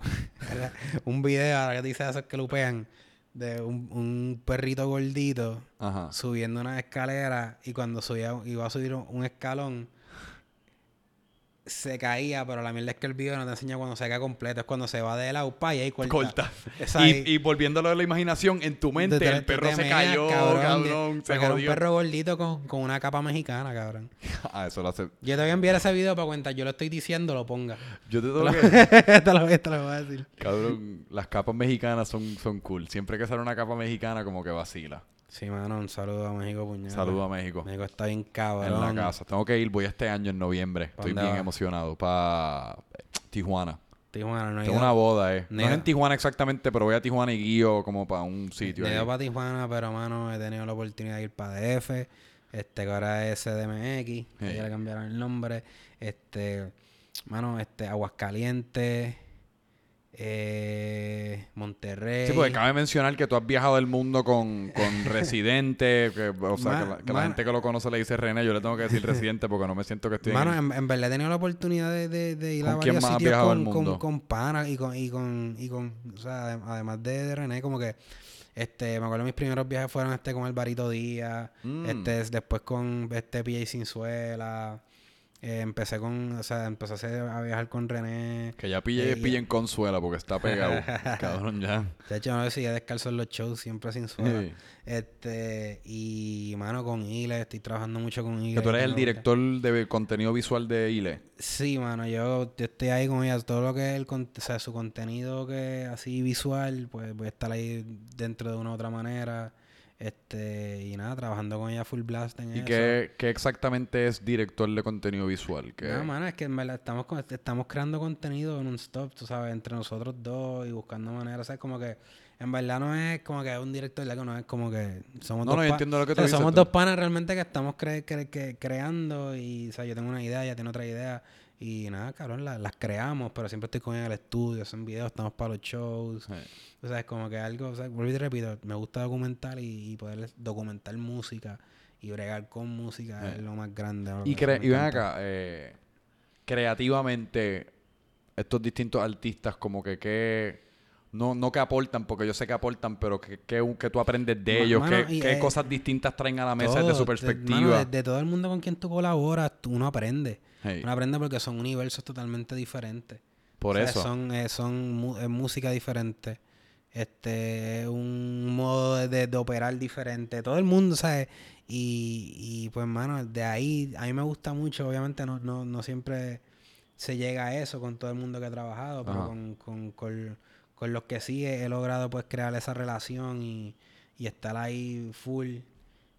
[SPEAKER 2] Un video, ahora que te dice esos que lupean, de un, un perrito gordito
[SPEAKER 1] Ajá.
[SPEAKER 2] subiendo una escalera y cuando subía, iba a subir un, un escalón se caía, pero la mierda es que el video no te enseña cuando se cae completo, es cuando se va de lado pa y ahí corta.
[SPEAKER 1] Corta. Y, volviéndolo a la imaginación, en tu mente,
[SPEAKER 2] Te- te-
[SPEAKER 1] el perro
[SPEAKER 2] te
[SPEAKER 1] se
[SPEAKER 2] meas,
[SPEAKER 1] cayó, cabrón, se
[SPEAKER 2] era un
[SPEAKER 1] jodió.
[SPEAKER 2] perro gordito con, con una capa mexicana, cabrón.
[SPEAKER 1] Ah, eso lo hace.
[SPEAKER 2] Yo te voy a enviar ese video para cuenta, yo lo estoy diciendo, lo ponga.
[SPEAKER 1] Yo te
[SPEAKER 2] Te
[SPEAKER 1] tengo
[SPEAKER 2] lo,
[SPEAKER 1] que...
[SPEAKER 2] te lo voy- te lo voy a decir.
[SPEAKER 1] Cabrón, las capas mexicanas son, son cool. Siempre que sale una capa mexicana, como que vacila.
[SPEAKER 2] Sí, mano, un saludo a México, puñal.
[SPEAKER 1] Saludo a México.
[SPEAKER 2] México está bien cabrón.
[SPEAKER 1] En la casa. Tengo que ir, voy este año en noviembre.
[SPEAKER 2] ¿Pa'
[SPEAKER 1] Estoy bien emocionado. Para Tijuana.
[SPEAKER 2] Tijuana, no
[SPEAKER 1] Tengo
[SPEAKER 2] ido-
[SPEAKER 1] una boda, eh.
[SPEAKER 2] no
[SPEAKER 1] No en Tijuana exactamente, pero voy a Tijuana y guío como para un sitio.
[SPEAKER 2] he ido para Tijuana, pero, mano, he tenido la oportunidad de ir para DF. Este, que ahora es CDMX. que ya le cambiaron el nombre. Este, mano, este, Aguascalientes. Eh, Monterrey.
[SPEAKER 1] Sí, porque cabe mencionar que tú has viajado el mundo con, con Residente, que, o sea, que, la, que la
[SPEAKER 2] mano-
[SPEAKER 1] gente que lo conoce le dice René, yo le tengo que decir Residente porque no me siento que estoy
[SPEAKER 2] Mano,
[SPEAKER 1] en...
[SPEAKER 2] en, verdad he tenido la oportunidad de, de, de ir a
[SPEAKER 1] ¿Con quién
[SPEAKER 2] varios sitios con, con, con panas y con, y con, y con, o sea, adem- además de, de René, como que, este, me acuerdo mis primeros viajes fueron este con Alvarito Díaz,
[SPEAKER 1] Mm.
[SPEAKER 2] este, después con este PJ Sinzuela, eh, empecé con, o sea, empecé a, viajar con René,
[SPEAKER 1] Que ya pille,
[SPEAKER 2] Eh,
[SPEAKER 1] pille en consuela porque está pegado. Cabrón, ya.
[SPEAKER 2] de hecho no decía descalzo en los shows, siempre sin suela,
[SPEAKER 1] Sí.
[SPEAKER 2] este, y mano con Ile, estoy trabajando mucho con Ile.
[SPEAKER 1] Que tú eres el director de contenido visual de ILE.
[SPEAKER 2] Sí, mano, yo, yo estoy ahí con ella. Todo lo que es el, con- o sea, su contenido que así visual, pues voy a estar ahí dentro de una u otra manera. Este, y nada, trabajando con ella full blast en
[SPEAKER 1] ¿Y
[SPEAKER 2] eso.
[SPEAKER 1] qué, qué exactamente es director de contenido visual? Que
[SPEAKER 2] No, mano, es que en verdad estamos, estamos creando contenido non-stop, tú sabes, entre nosotros dos y buscando maneras. O sea, como que en verdad no es como que un director, que no es como que somos
[SPEAKER 1] No,
[SPEAKER 2] dos
[SPEAKER 1] no, yo entiendo lo que
[SPEAKER 2] o
[SPEAKER 1] tú
[SPEAKER 2] sea,
[SPEAKER 1] dices,
[SPEAKER 2] Somos
[SPEAKER 1] tú-
[SPEAKER 2] dos panas realmente que estamos cre- cre- que- creando y, o sea, yo tengo una idea, ella tiene otra idea. Y nada, cabrón, la- las creamos, pero siempre estoy con ella en el estudio, hacen videos, estamos para los shows.
[SPEAKER 1] Sí.
[SPEAKER 2] O sea, es como que algo, o sea, vuelvo y te repito, me gusta documentar y, y poder documentar música y bregar con música es lo más grande. lo
[SPEAKER 1] Y, cre- y ven acá, eh, creativamente, estos distintos artistas, como que qué. No, no que aportan, porque yo sé que aportan, pero que, que, que tú aprendes de ellos,
[SPEAKER 2] mano,
[SPEAKER 1] qué,
[SPEAKER 2] eh,
[SPEAKER 1] cosas distintas traen a la mesa desde su
[SPEAKER 2] de-
[SPEAKER 1] perspectiva.
[SPEAKER 2] mano, de, de todo el mundo con quien tú colaboras, tú, uno aprende.
[SPEAKER 1] Hey,
[SPEAKER 2] Uno aprende porque son universos totalmente diferentes.
[SPEAKER 1] por
[SPEAKER 2] O sea,
[SPEAKER 1] eso.
[SPEAKER 2] Son, eh, son mu- música diferente. Este, un modo de, de- operar diferente. Todo el mundo, ¿sabes? Y, y pues, mano, de ahí, a mí me gusta mucho. Obviamente, no, no, no siempre se llega a eso con todo el mundo que he trabajado, pero
[SPEAKER 1] Ajá.
[SPEAKER 2] con, con, con, con los que sí he, he logrado, pues, crear esa relación y, y estar ahí full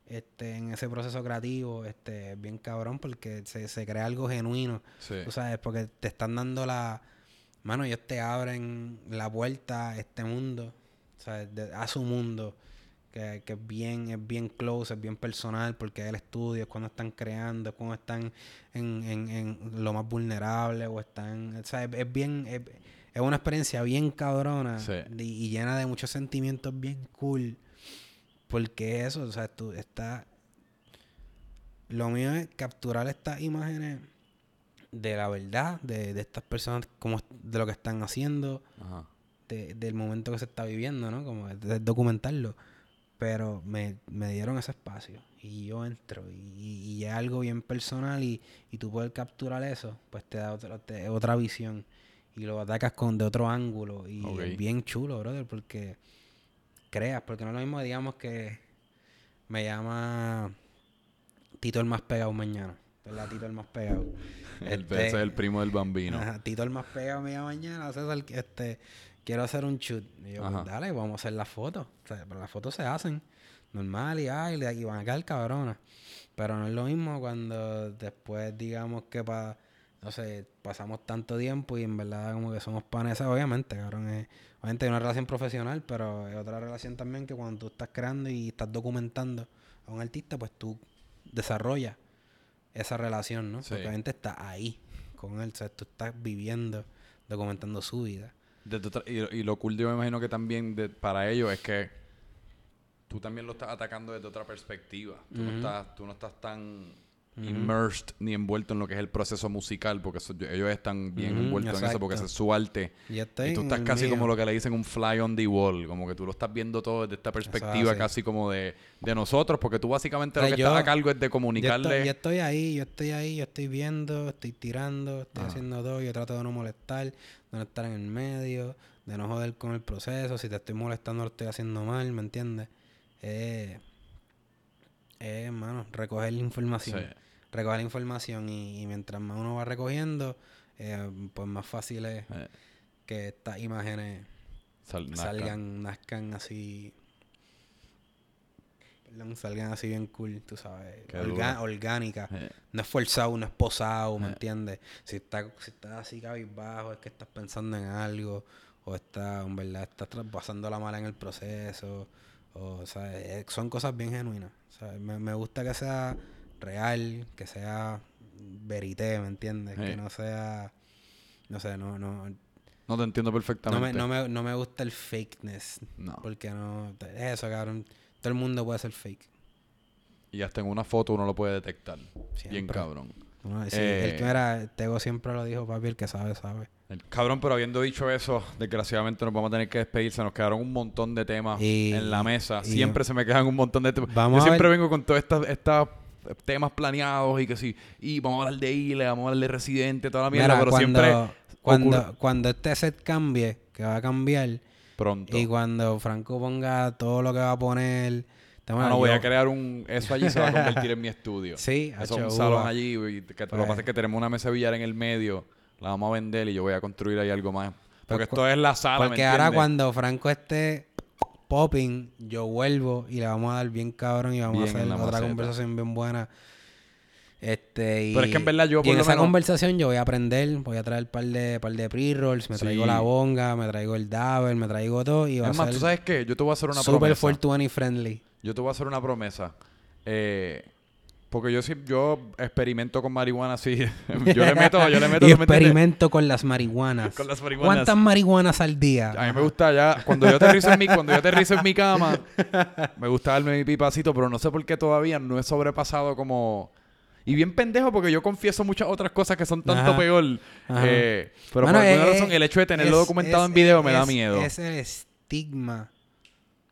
[SPEAKER 2] este, en ese proceso creativo, este, bien cabrón, porque se, se crea algo genuino.
[SPEAKER 1] Sí.
[SPEAKER 2] Tú sabes, porque te están dando la... Mano, ellos te abren la puerta a este mundo, ¿sabes? De- a su mundo, que, que es bien es bien close, es bien personal, porque es el estudio, es cuando están creando, es cuando están en, en, en lo más vulnerable, o están... O sea, es, es bien... Es, es una experiencia bien cabrona
[SPEAKER 1] Sí.
[SPEAKER 2] y, y llena de muchos sentimientos bien cool. Porque eso, o sea, tú estás... Lo mío es capturar estas imágenes de la verdad, de, de estas personas, como, de lo que están haciendo,
[SPEAKER 1] Ajá.
[SPEAKER 2] de- del momento que se está viviendo, ¿no? Como de documentarlo. Pero me, me dieron ese espacio y yo entro y, y es algo bien personal y, y tú poder capturar eso, pues te da otra, te- otra visión y lo atacas con de otro ángulo y es bien chulo, brother, porque creas, porque no es lo mismo, digamos, que me llama Tito el más pegado mañana, ¿verdad? Tito el más pegado.
[SPEAKER 1] El,
[SPEAKER 2] Este,
[SPEAKER 1] ese es el primo del bambino.
[SPEAKER 2] Ajá, Tito el más pegado me llama mañana, César, este, quiero hacer un shoot. Y yo, pues, dale, vamos a hacer las fotos. O sea, pero las fotos se hacen normal y, ay, y van a quedar cabronas. Pero no es lo mismo cuando después digamos que pa, no sé, pasamos tanto tiempo y en verdad como que somos panes, obviamente, cabrón. es- obviamente hay una relación profesional, pero es otra relación también que cuando tú estás creando y estás documentando a un artista, pues tú desarrollas esa relación, ¿no?
[SPEAKER 1] Sí.
[SPEAKER 2] Porque obviamente estás ahí con él, o sea, tú estás viviendo, documentando su vida.
[SPEAKER 1] Otra- y, y lo cool yo me imagino que también de- para ellos es que tú también lo estás atacando desde otra perspectiva. Tú, no, estás, tú no estás tan immersed ni envuelto en lo que es el proceso musical, porque ellos están bien envueltos en eso, porque ese es su arte.
[SPEAKER 2] Y,
[SPEAKER 1] Y tú estás casi
[SPEAKER 2] mío.
[SPEAKER 1] como lo que le dicen un fly on the wall, como que tú lo estás viendo todo desde esta perspectiva casi como de, de nosotros, porque tú básicamente
[SPEAKER 2] O sea,
[SPEAKER 1] lo que
[SPEAKER 2] yo-
[SPEAKER 1] estás a cargo es de
[SPEAKER 2] Yo
[SPEAKER 1] comunicarle...
[SPEAKER 2] estoy, yo estoy ahí, yo estoy ahí, yo estoy viendo, estoy tirando, estoy haciendo todo, yo trato de no molestar, de no estar en el medio, de no joder con el proceso, si te estoy molestando lo estoy haciendo mal, ¿me entiendes? Eh, eh, hermano, recoger la información.
[SPEAKER 1] Sí.
[SPEAKER 2] Recoger la información y, y mientras más uno va recogiendo, eh, pues más fácil es
[SPEAKER 1] Eh,
[SPEAKER 2] que estas imágenes
[SPEAKER 1] sal-
[SPEAKER 2] salgan, nazcan así. Perdón, salgan así bien cool, tú sabes. Orga- orgánica.
[SPEAKER 1] Eh,
[SPEAKER 2] No es forzado, no es posado, ¿me entiendes? Si estás si estás así cabizbajo, es que estás pensando en algo, o estás, en verdad, estás pasando la mala en el proceso, o, ¿sabes? Eh, Son cosas bien genuinas. Me, me gusta que sea real, que sea verité, ¿me entiendes?
[SPEAKER 1] Sí.
[SPEAKER 2] Que no sea, no sé, no, no,
[SPEAKER 1] No, No te entiendo
[SPEAKER 2] No
[SPEAKER 1] perfectamente.
[SPEAKER 2] me, no, me, no me gusta el fakeness.
[SPEAKER 1] No.
[SPEAKER 2] Porque no. Es eso, cabrón. Todo el mundo puede ser fake.
[SPEAKER 1] Y hasta en una foto uno lo puede detectar. Bien cabrón.
[SPEAKER 2] Sí,
[SPEAKER 1] Eh,
[SPEAKER 2] el que era, Tego siempre lo dijo, papi, el que sabe, sabe.
[SPEAKER 1] Cabrón, pero habiendo dicho eso, desgraciadamente nos vamos a tener que despedir. Se nos quedaron un montón de temas
[SPEAKER 2] Y-
[SPEAKER 1] en la mesa.
[SPEAKER 2] y-
[SPEAKER 1] siempre se me quedan un montón de temas.
[SPEAKER 2] Vamos
[SPEAKER 1] Yo siempre vengo con todos estos estas temas planeados y que sí. Y vamos a hablar de Ile, vamos a hablar de Residente, toda la mierda.
[SPEAKER 2] Mira,
[SPEAKER 1] pero
[SPEAKER 2] cuando,
[SPEAKER 1] siempre
[SPEAKER 2] cuando,
[SPEAKER 1] ocurre-
[SPEAKER 2] cuando este set cambie, que va a cambiar,
[SPEAKER 1] pronto.
[SPEAKER 2] y cuando Franco ponga todo lo que va a poner.
[SPEAKER 1] Ah, no, voy a crear un... Eso allí se va a convertir en mi estudio.
[SPEAKER 2] Sí,
[SPEAKER 1] Eso es un salón allí. que lo que
[SPEAKER 2] Pues-
[SPEAKER 1] pasa es que tenemos una mesa de billar en el medio. La vamos a vender y yo voy a construir ahí algo más. Porque
[SPEAKER 2] Pues
[SPEAKER 1] esto es la sala, ¿me
[SPEAKER 2] Porque ahora cuando Franco esté popping, yo vuelvo y le vamos a dar bien cabrón y vamos
[SPEAKER 1] Bien
[SPEAKER 2] a hacer otra
[SPEAKER 1] maceta.
[SPEAKER 2] conversación bien buena. Este, y,
[SPEAKER 1] Pero es que en verdad yo
[SPEAKER 2] y en
[SPEAKER 1] lo
[SPEAKER 2] esa
[SPEAKER 1] menos-
[SPEAKER 2] conversación yo voy a aprender, voy a traer un par de, par de pre-rolls, me
[SPEAKER 1] Sí.
[SPEAKER 2] traigo la bonga, me traigo el dabber, me traigo todo y va
[SPEAKER 1] Es
[SPEAKER 2] a
[SPEAKER 1] más,
[SPEAKER 2] ser
[SPEAKER 1] ¿tú sabes qué? Yo te voy a hacer una
[SPEAKER 2] super
[SPEAKER 1] promesa.
[SPEAKER 2] 420 friendly.
[SPEAKER 1] Yo te voy a hacer una promesa. Eh, porque yo sí, yo experimento con marihuana así. yo le meto, yo le meto.
[SPEAKER 2] y experimento con las marihuanas.
[SPEAKER 1] Con las marihuanas.
[SPEAKER 2] ¿Cuántas marihuanas al día?
[SPEAKER 1] A mí me gusta ya, cuando yo aterrizo en mi, cuando yo aterrizo en mi cama, me gusta darme mi pipacito, pero no sé por qué todavía no he sobrepasado como... Y bien pendejo porque yo confieso muchas otras cosas que son tanto
[SPEAKER 2] Ajá.
[SPEAKER 1] peor.
[SPEAKER 2] Ajá.
[SPEAKER 1] Eh, pero por alguna razón el hecho de tenerlo
[SPEAKER 2] es-
[SPEAKER 1] documentado
[SPEAKER 2] es-
[SPEAKER 1] en video me da miedo.
[SPEAKER 2] Es el estigma.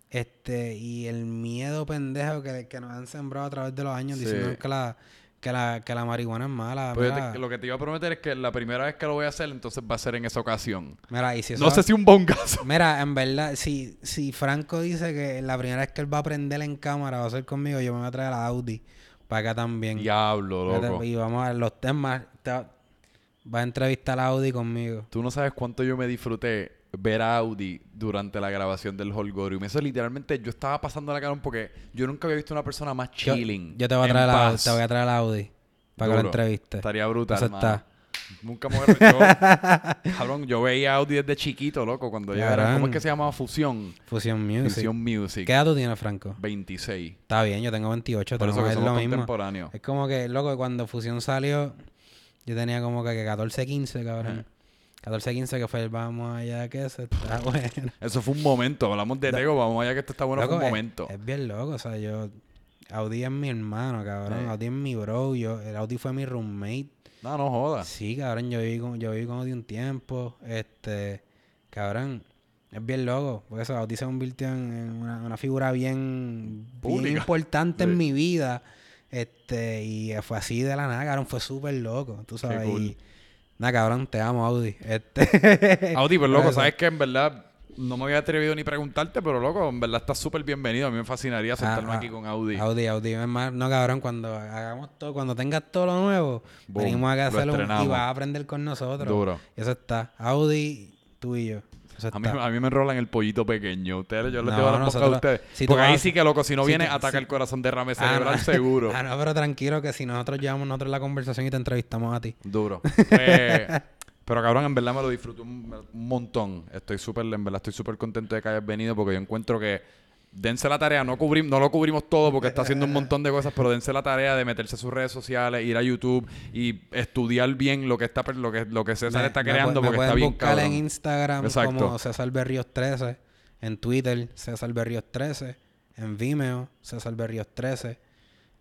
[SPEAKER 2] Este, y el miedo pendejo que, que nos han sembrado a través de los años
[SPEAKER 1] Sí.
[SPEAKER 2] diciendo que la, que la, que la marihuana es mala.
[SPEAKER 1] Pues yo
[SPEAKER 2] mira,
[SPEAKER 1] te- lo que te iba a prometer es que la primera vez que lo voy a hacer, entonces va a ser en esa ocasión.
[SPEAKER 2] mira, y si eso
[SPEAKER 1] No sé si un bongazo.
[SPEAKER 2] Mira, en verdad, si, si Franco dice que la primera vez que él va a prender en cámara va a ser conmigo, yo me voy a traer a Audi para acá también.
[SPEAKER 1] Diablo, loco.
[SPEAKER 2] Y vamos a ver los temas. te va va a entrevistar a Audi conmigo.
[SPEAKER 1] Tú no sabes cuánto yo me disfruté ver a Audi durante la grabación del Holgorium. Eso literalmente yo estaba pasando la cara porque yo nunca había visto una persona más
[SPEAKER 2] Yo,
[SPEAKER 1] chilling.
[SPEAKER 2] yo te voy a traer a,
[SPEAKER 1] paz.
[SPEAKER 2] te voy a traer a Audi para que
[SPEAKER 1] Duro.
[SPEAKER 2] lo entreviste.
[SPEAKER 1] Estaría brutal,
[SPEAKER 2] Eso está.
[SPEAKER 1] Nunca me voy a... yo, Cabrón, yo veía Audi desde chiquito, loco. Cuando yo era... ¿Cómo es que se llamaba? Fusión.
[SPEAKER 2] Fusion Music.
[SPEAKER 1] Fusión Music.
[SPEAKER 2] ¿Qué edad tú tienes, Franco?
[SPEAKER 1] 26.
[SPEAKER 2] Está bien, yo tengo 28.
[SPEAKER 1] Por eso que
[SPEAKER 2] es
[SPEAKER 1] somos
[SPEAKER 2] lo mismo. Es como que, loco, cuando Fusión salió, yo tenía como que 14, 15, cabrón. 14, 15 que fue el vamos allá, que eso está bueno.
[SPEAKER 1] Eso fue un momento. Hablamos de Tego. Vamos allá que esto está bueno.
[SPEAKER 2] Loco,
[SPEAKER 1] fue un momento.
[SPEAKER 2] Es, bien loco, o sea, yo... Audi es mi hermano, cabrón.
[SPEAKER 1] Sí.
[SPEAKER 2] Audi es mi bro. Yo, el Audi fue mi roommate.
[SPEAKER 1] No, no jodas.
[SPEAKER 2] Sí, cabrón, yo viví con, yo viví con Audi un tiempo. Este, cabrón, es bien loco. Porque eso, Audi se convirtió en, una, una figura bien, bien
[SPEAKER 1] Pública.
[SPEAKER 2] importante
[SPEAKER 1] Sí.
[SPEAKER 2] en mi vida. Este, y fue así de la nada, cabrón, fue súper loco, tú sabes.
[SPEAKER 1] cool.
[SPEAKER 2] Y, nada, cabrón, te amo, Audi. Este,
[SPEAKER 1] Audi, pues loco, sabes que en verdad no me había atrevido ni preguntarte, pero loco, en verdad estás súper bienvenido. A mí me fascinaría sentarme
[SPEAKER 2] Ah,
[SPEAKER 1] aquí con Audi.
[SPEAKER 2] Audi, Audi, es más, no, cabrón, cuando hagamos todo, cuando tengas todo lo nuevo,
[SPEAKER 1] Boom,
[SPEAKER 2] venimos acá a
[SPEAKER 1] lo
[SPEAKER 2] hacerlo y vas a aprender con nosotros.
[SPEAKER 1] Duro.
[SPEAKER 2] Eso está. Audi, tú y yo. Eso
[SPEAKER 1] A mí, a mí me enrolan el pollito pequeño. Ustedes, yo les
[SPEAKER 2] No,
[SPEAKER 1] a
[SPEAKER 2] nosotros-
[SPEAKER 1] a ustedes.
[SPEAKER 2] si
[SPEAKER 1] Porque ahí
[SPEAKER 2] vas-
[SPEAKER 1] sí que, loco, si no
[SPEAKER 2] si
[SPEAKER 1] viene,
[SPEAKER 2] tú-
[SPEAKER 1] ataca
[SPEAKER 2] si-
[SPEAKER 1] el corazón derrame
[SPEAKER 2] Ah,
[SPEAKER 1] cerebral
[SPEAKER 2] no.
[SPEAKER 1] seguro.
[SPEAKER 2] Ah, no, pero tranquilo que si nosotros llevamos nosotros la conversación y te entrevistamos a ti.
[SPEAKER 1] Duro. Pues, pero cabrón, en verdad me lo disfruto un, un montón. Estoy súper, en verdad estoy súper contento de que hayas venido porque yo encuentro que dense la tarea, no cubrim, no lo cubrimos todo porque está haciendo un montón de cosas, pero dense la tarea de meterse a sus redes sociales, ir a YouTube y estudiar bien lo que está lo que lo que César
[SPEAKER 2] Me-
[SPEAKER 1] está creando
[SPEAKER 2] me
[SPEAKER 1] porque está bien
[SPEAKER 2] buscar
[SPEAKER 1] cabrón.
[SPEAKER 2] en Instagram
[SPEAKER 1] Exacto.
[SPEAKER 2] como César Berrios 13, en Twitter César Berrios 13, en Vimeo César Berrios 13.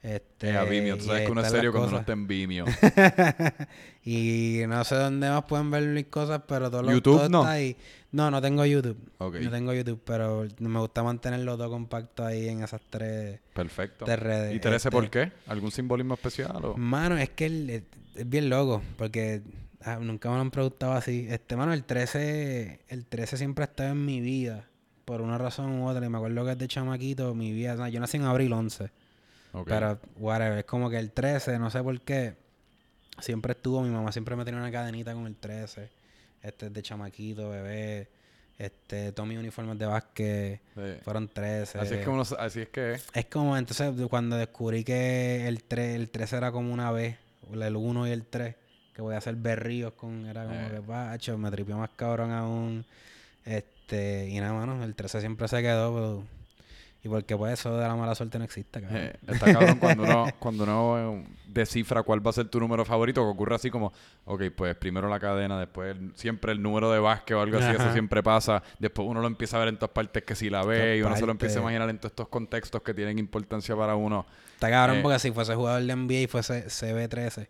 [SPEAKER 2] Este,
[SPEAKER 1] Eh, a Vimeo, tú sabes que uno es serio cuando no está en Vimeo.
[SPEAKER 2] y no sé dónde más pueden ver mis cosas, pero todo lo
[SPEAKER 1] YouTube,
[SPEAKER 2] todo
[SPEAKER 1] no.
[SPEAKER 2] está ahí. No, no tengo YouTube. No tengo YouTube, pero me gusta mantenerlo todo compacto ahí en esas tres,
[SPEAKER 1] Perfecto.
[SPEAKER 2] tres redes.
[SPEAKER 1] ¿Y 13
[SPEAKER 2] Este,
[SPEAKER 1] por qué? ¿Algún simbolismo especial? O?
[SPEAKER 2] Mano, es que el- es, es bien loco, porque ah, nunca me lo han preguntado así. Este, mano, el 13, el 13 siempre ha estado en mi vida, por una razón u otra. Y me acuerdo que desde chamaquito, mi vida, o sea, yo nací en abril 11, Pero whatever, es como que el 13, no sé por qué, siempre estuvo, mi mamá siempre me tenía una cadenita con el 13, este, de chamaquito, bebé, este, todos mis uniformes de básquet
[SPEAKER 1] Sí.
[SPEAKER 2] fueron 13.
[SPEAKER 1] Así es que uno, así es que es.
[SPEAKER 2] Como entonces cuando descubrí que el 3, el 3 era como una B, el 1 y el 3, que voy a hacer berríos con, era como
[SPEAKER 1] Eh.
[SPEAKER 2] que pacho, me tripió más cabrón aún. Este, y nada, mano, el 13 siempre se quedó, pero- Y porque pues eso de la mala suerte no existe, cabrón.
[SPEAKER 1] Eh, está cabrón cuando uno, cuando uno eh, descifra cuál va a ser tu número favorito, que ocurre así como, ok, pues primero la cadena, después el- siempre el número de básquet o algo así, eso siempre pasa. Después uno lo empieza a ver en todas partes que si la ve y uno se lo empieza a imaginar en todos estos contextos que tienen importancia para uno.
[SPEAKER 2] Está cabrón
[SPEAKER 1] Eh.
[SPEAKER 2] porque si fuese jugador de NBA y fuese CB13,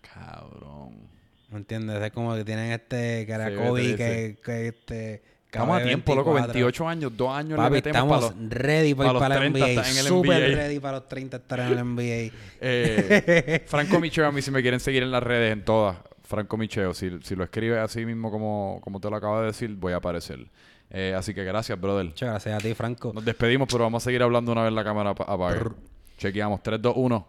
[SPEAKER 1] Cabrón.
[SPEAKER 2] ¿me entiendes? Es como que tienen este, que era
[SPEAKER 1] CB13.
[SPEAKER 2] Kobe, que, que este...
[SPEAKER 1] Estamos a tiempo, loco,
[SPEAKER 2] 24.
[SPEAKER 1] 28 años, dos años le
[SPEAKER 2] Papi,
[SPEAKER 1] metemos
[SPEAKER 2] estamos
[SPEAKER 1] para los...
[SPEAKER 2] ready para
[SPEAKER 1] pa'
[SPEAKER 2] ir
[SPEAKER 1] los
[SPEAKER 2] para la
[SPEAKER 1] 30
[SPEAKER 2] NBA.
[SPEAKER 1] en el NBA.
[SPEAKER 2] ready para los 30 estar en el NBA.
[SPEAKER 1] Eh, Franco Micheo, a mí si me quieren seguir en las redes, en todas. Franco Micheo, si, si lo escribes así mismo como, como te lo acabo de decir, voy a aparecer. Eh, así que gracias, brother.
[SPEAKER 2] Muchas gracias a ti, Franco.
[SPEAKER 1] Nos despedimos, pero vamos a seguir hablando una vez la cámara apa- apague. Chequeamos. 3, 2, 1.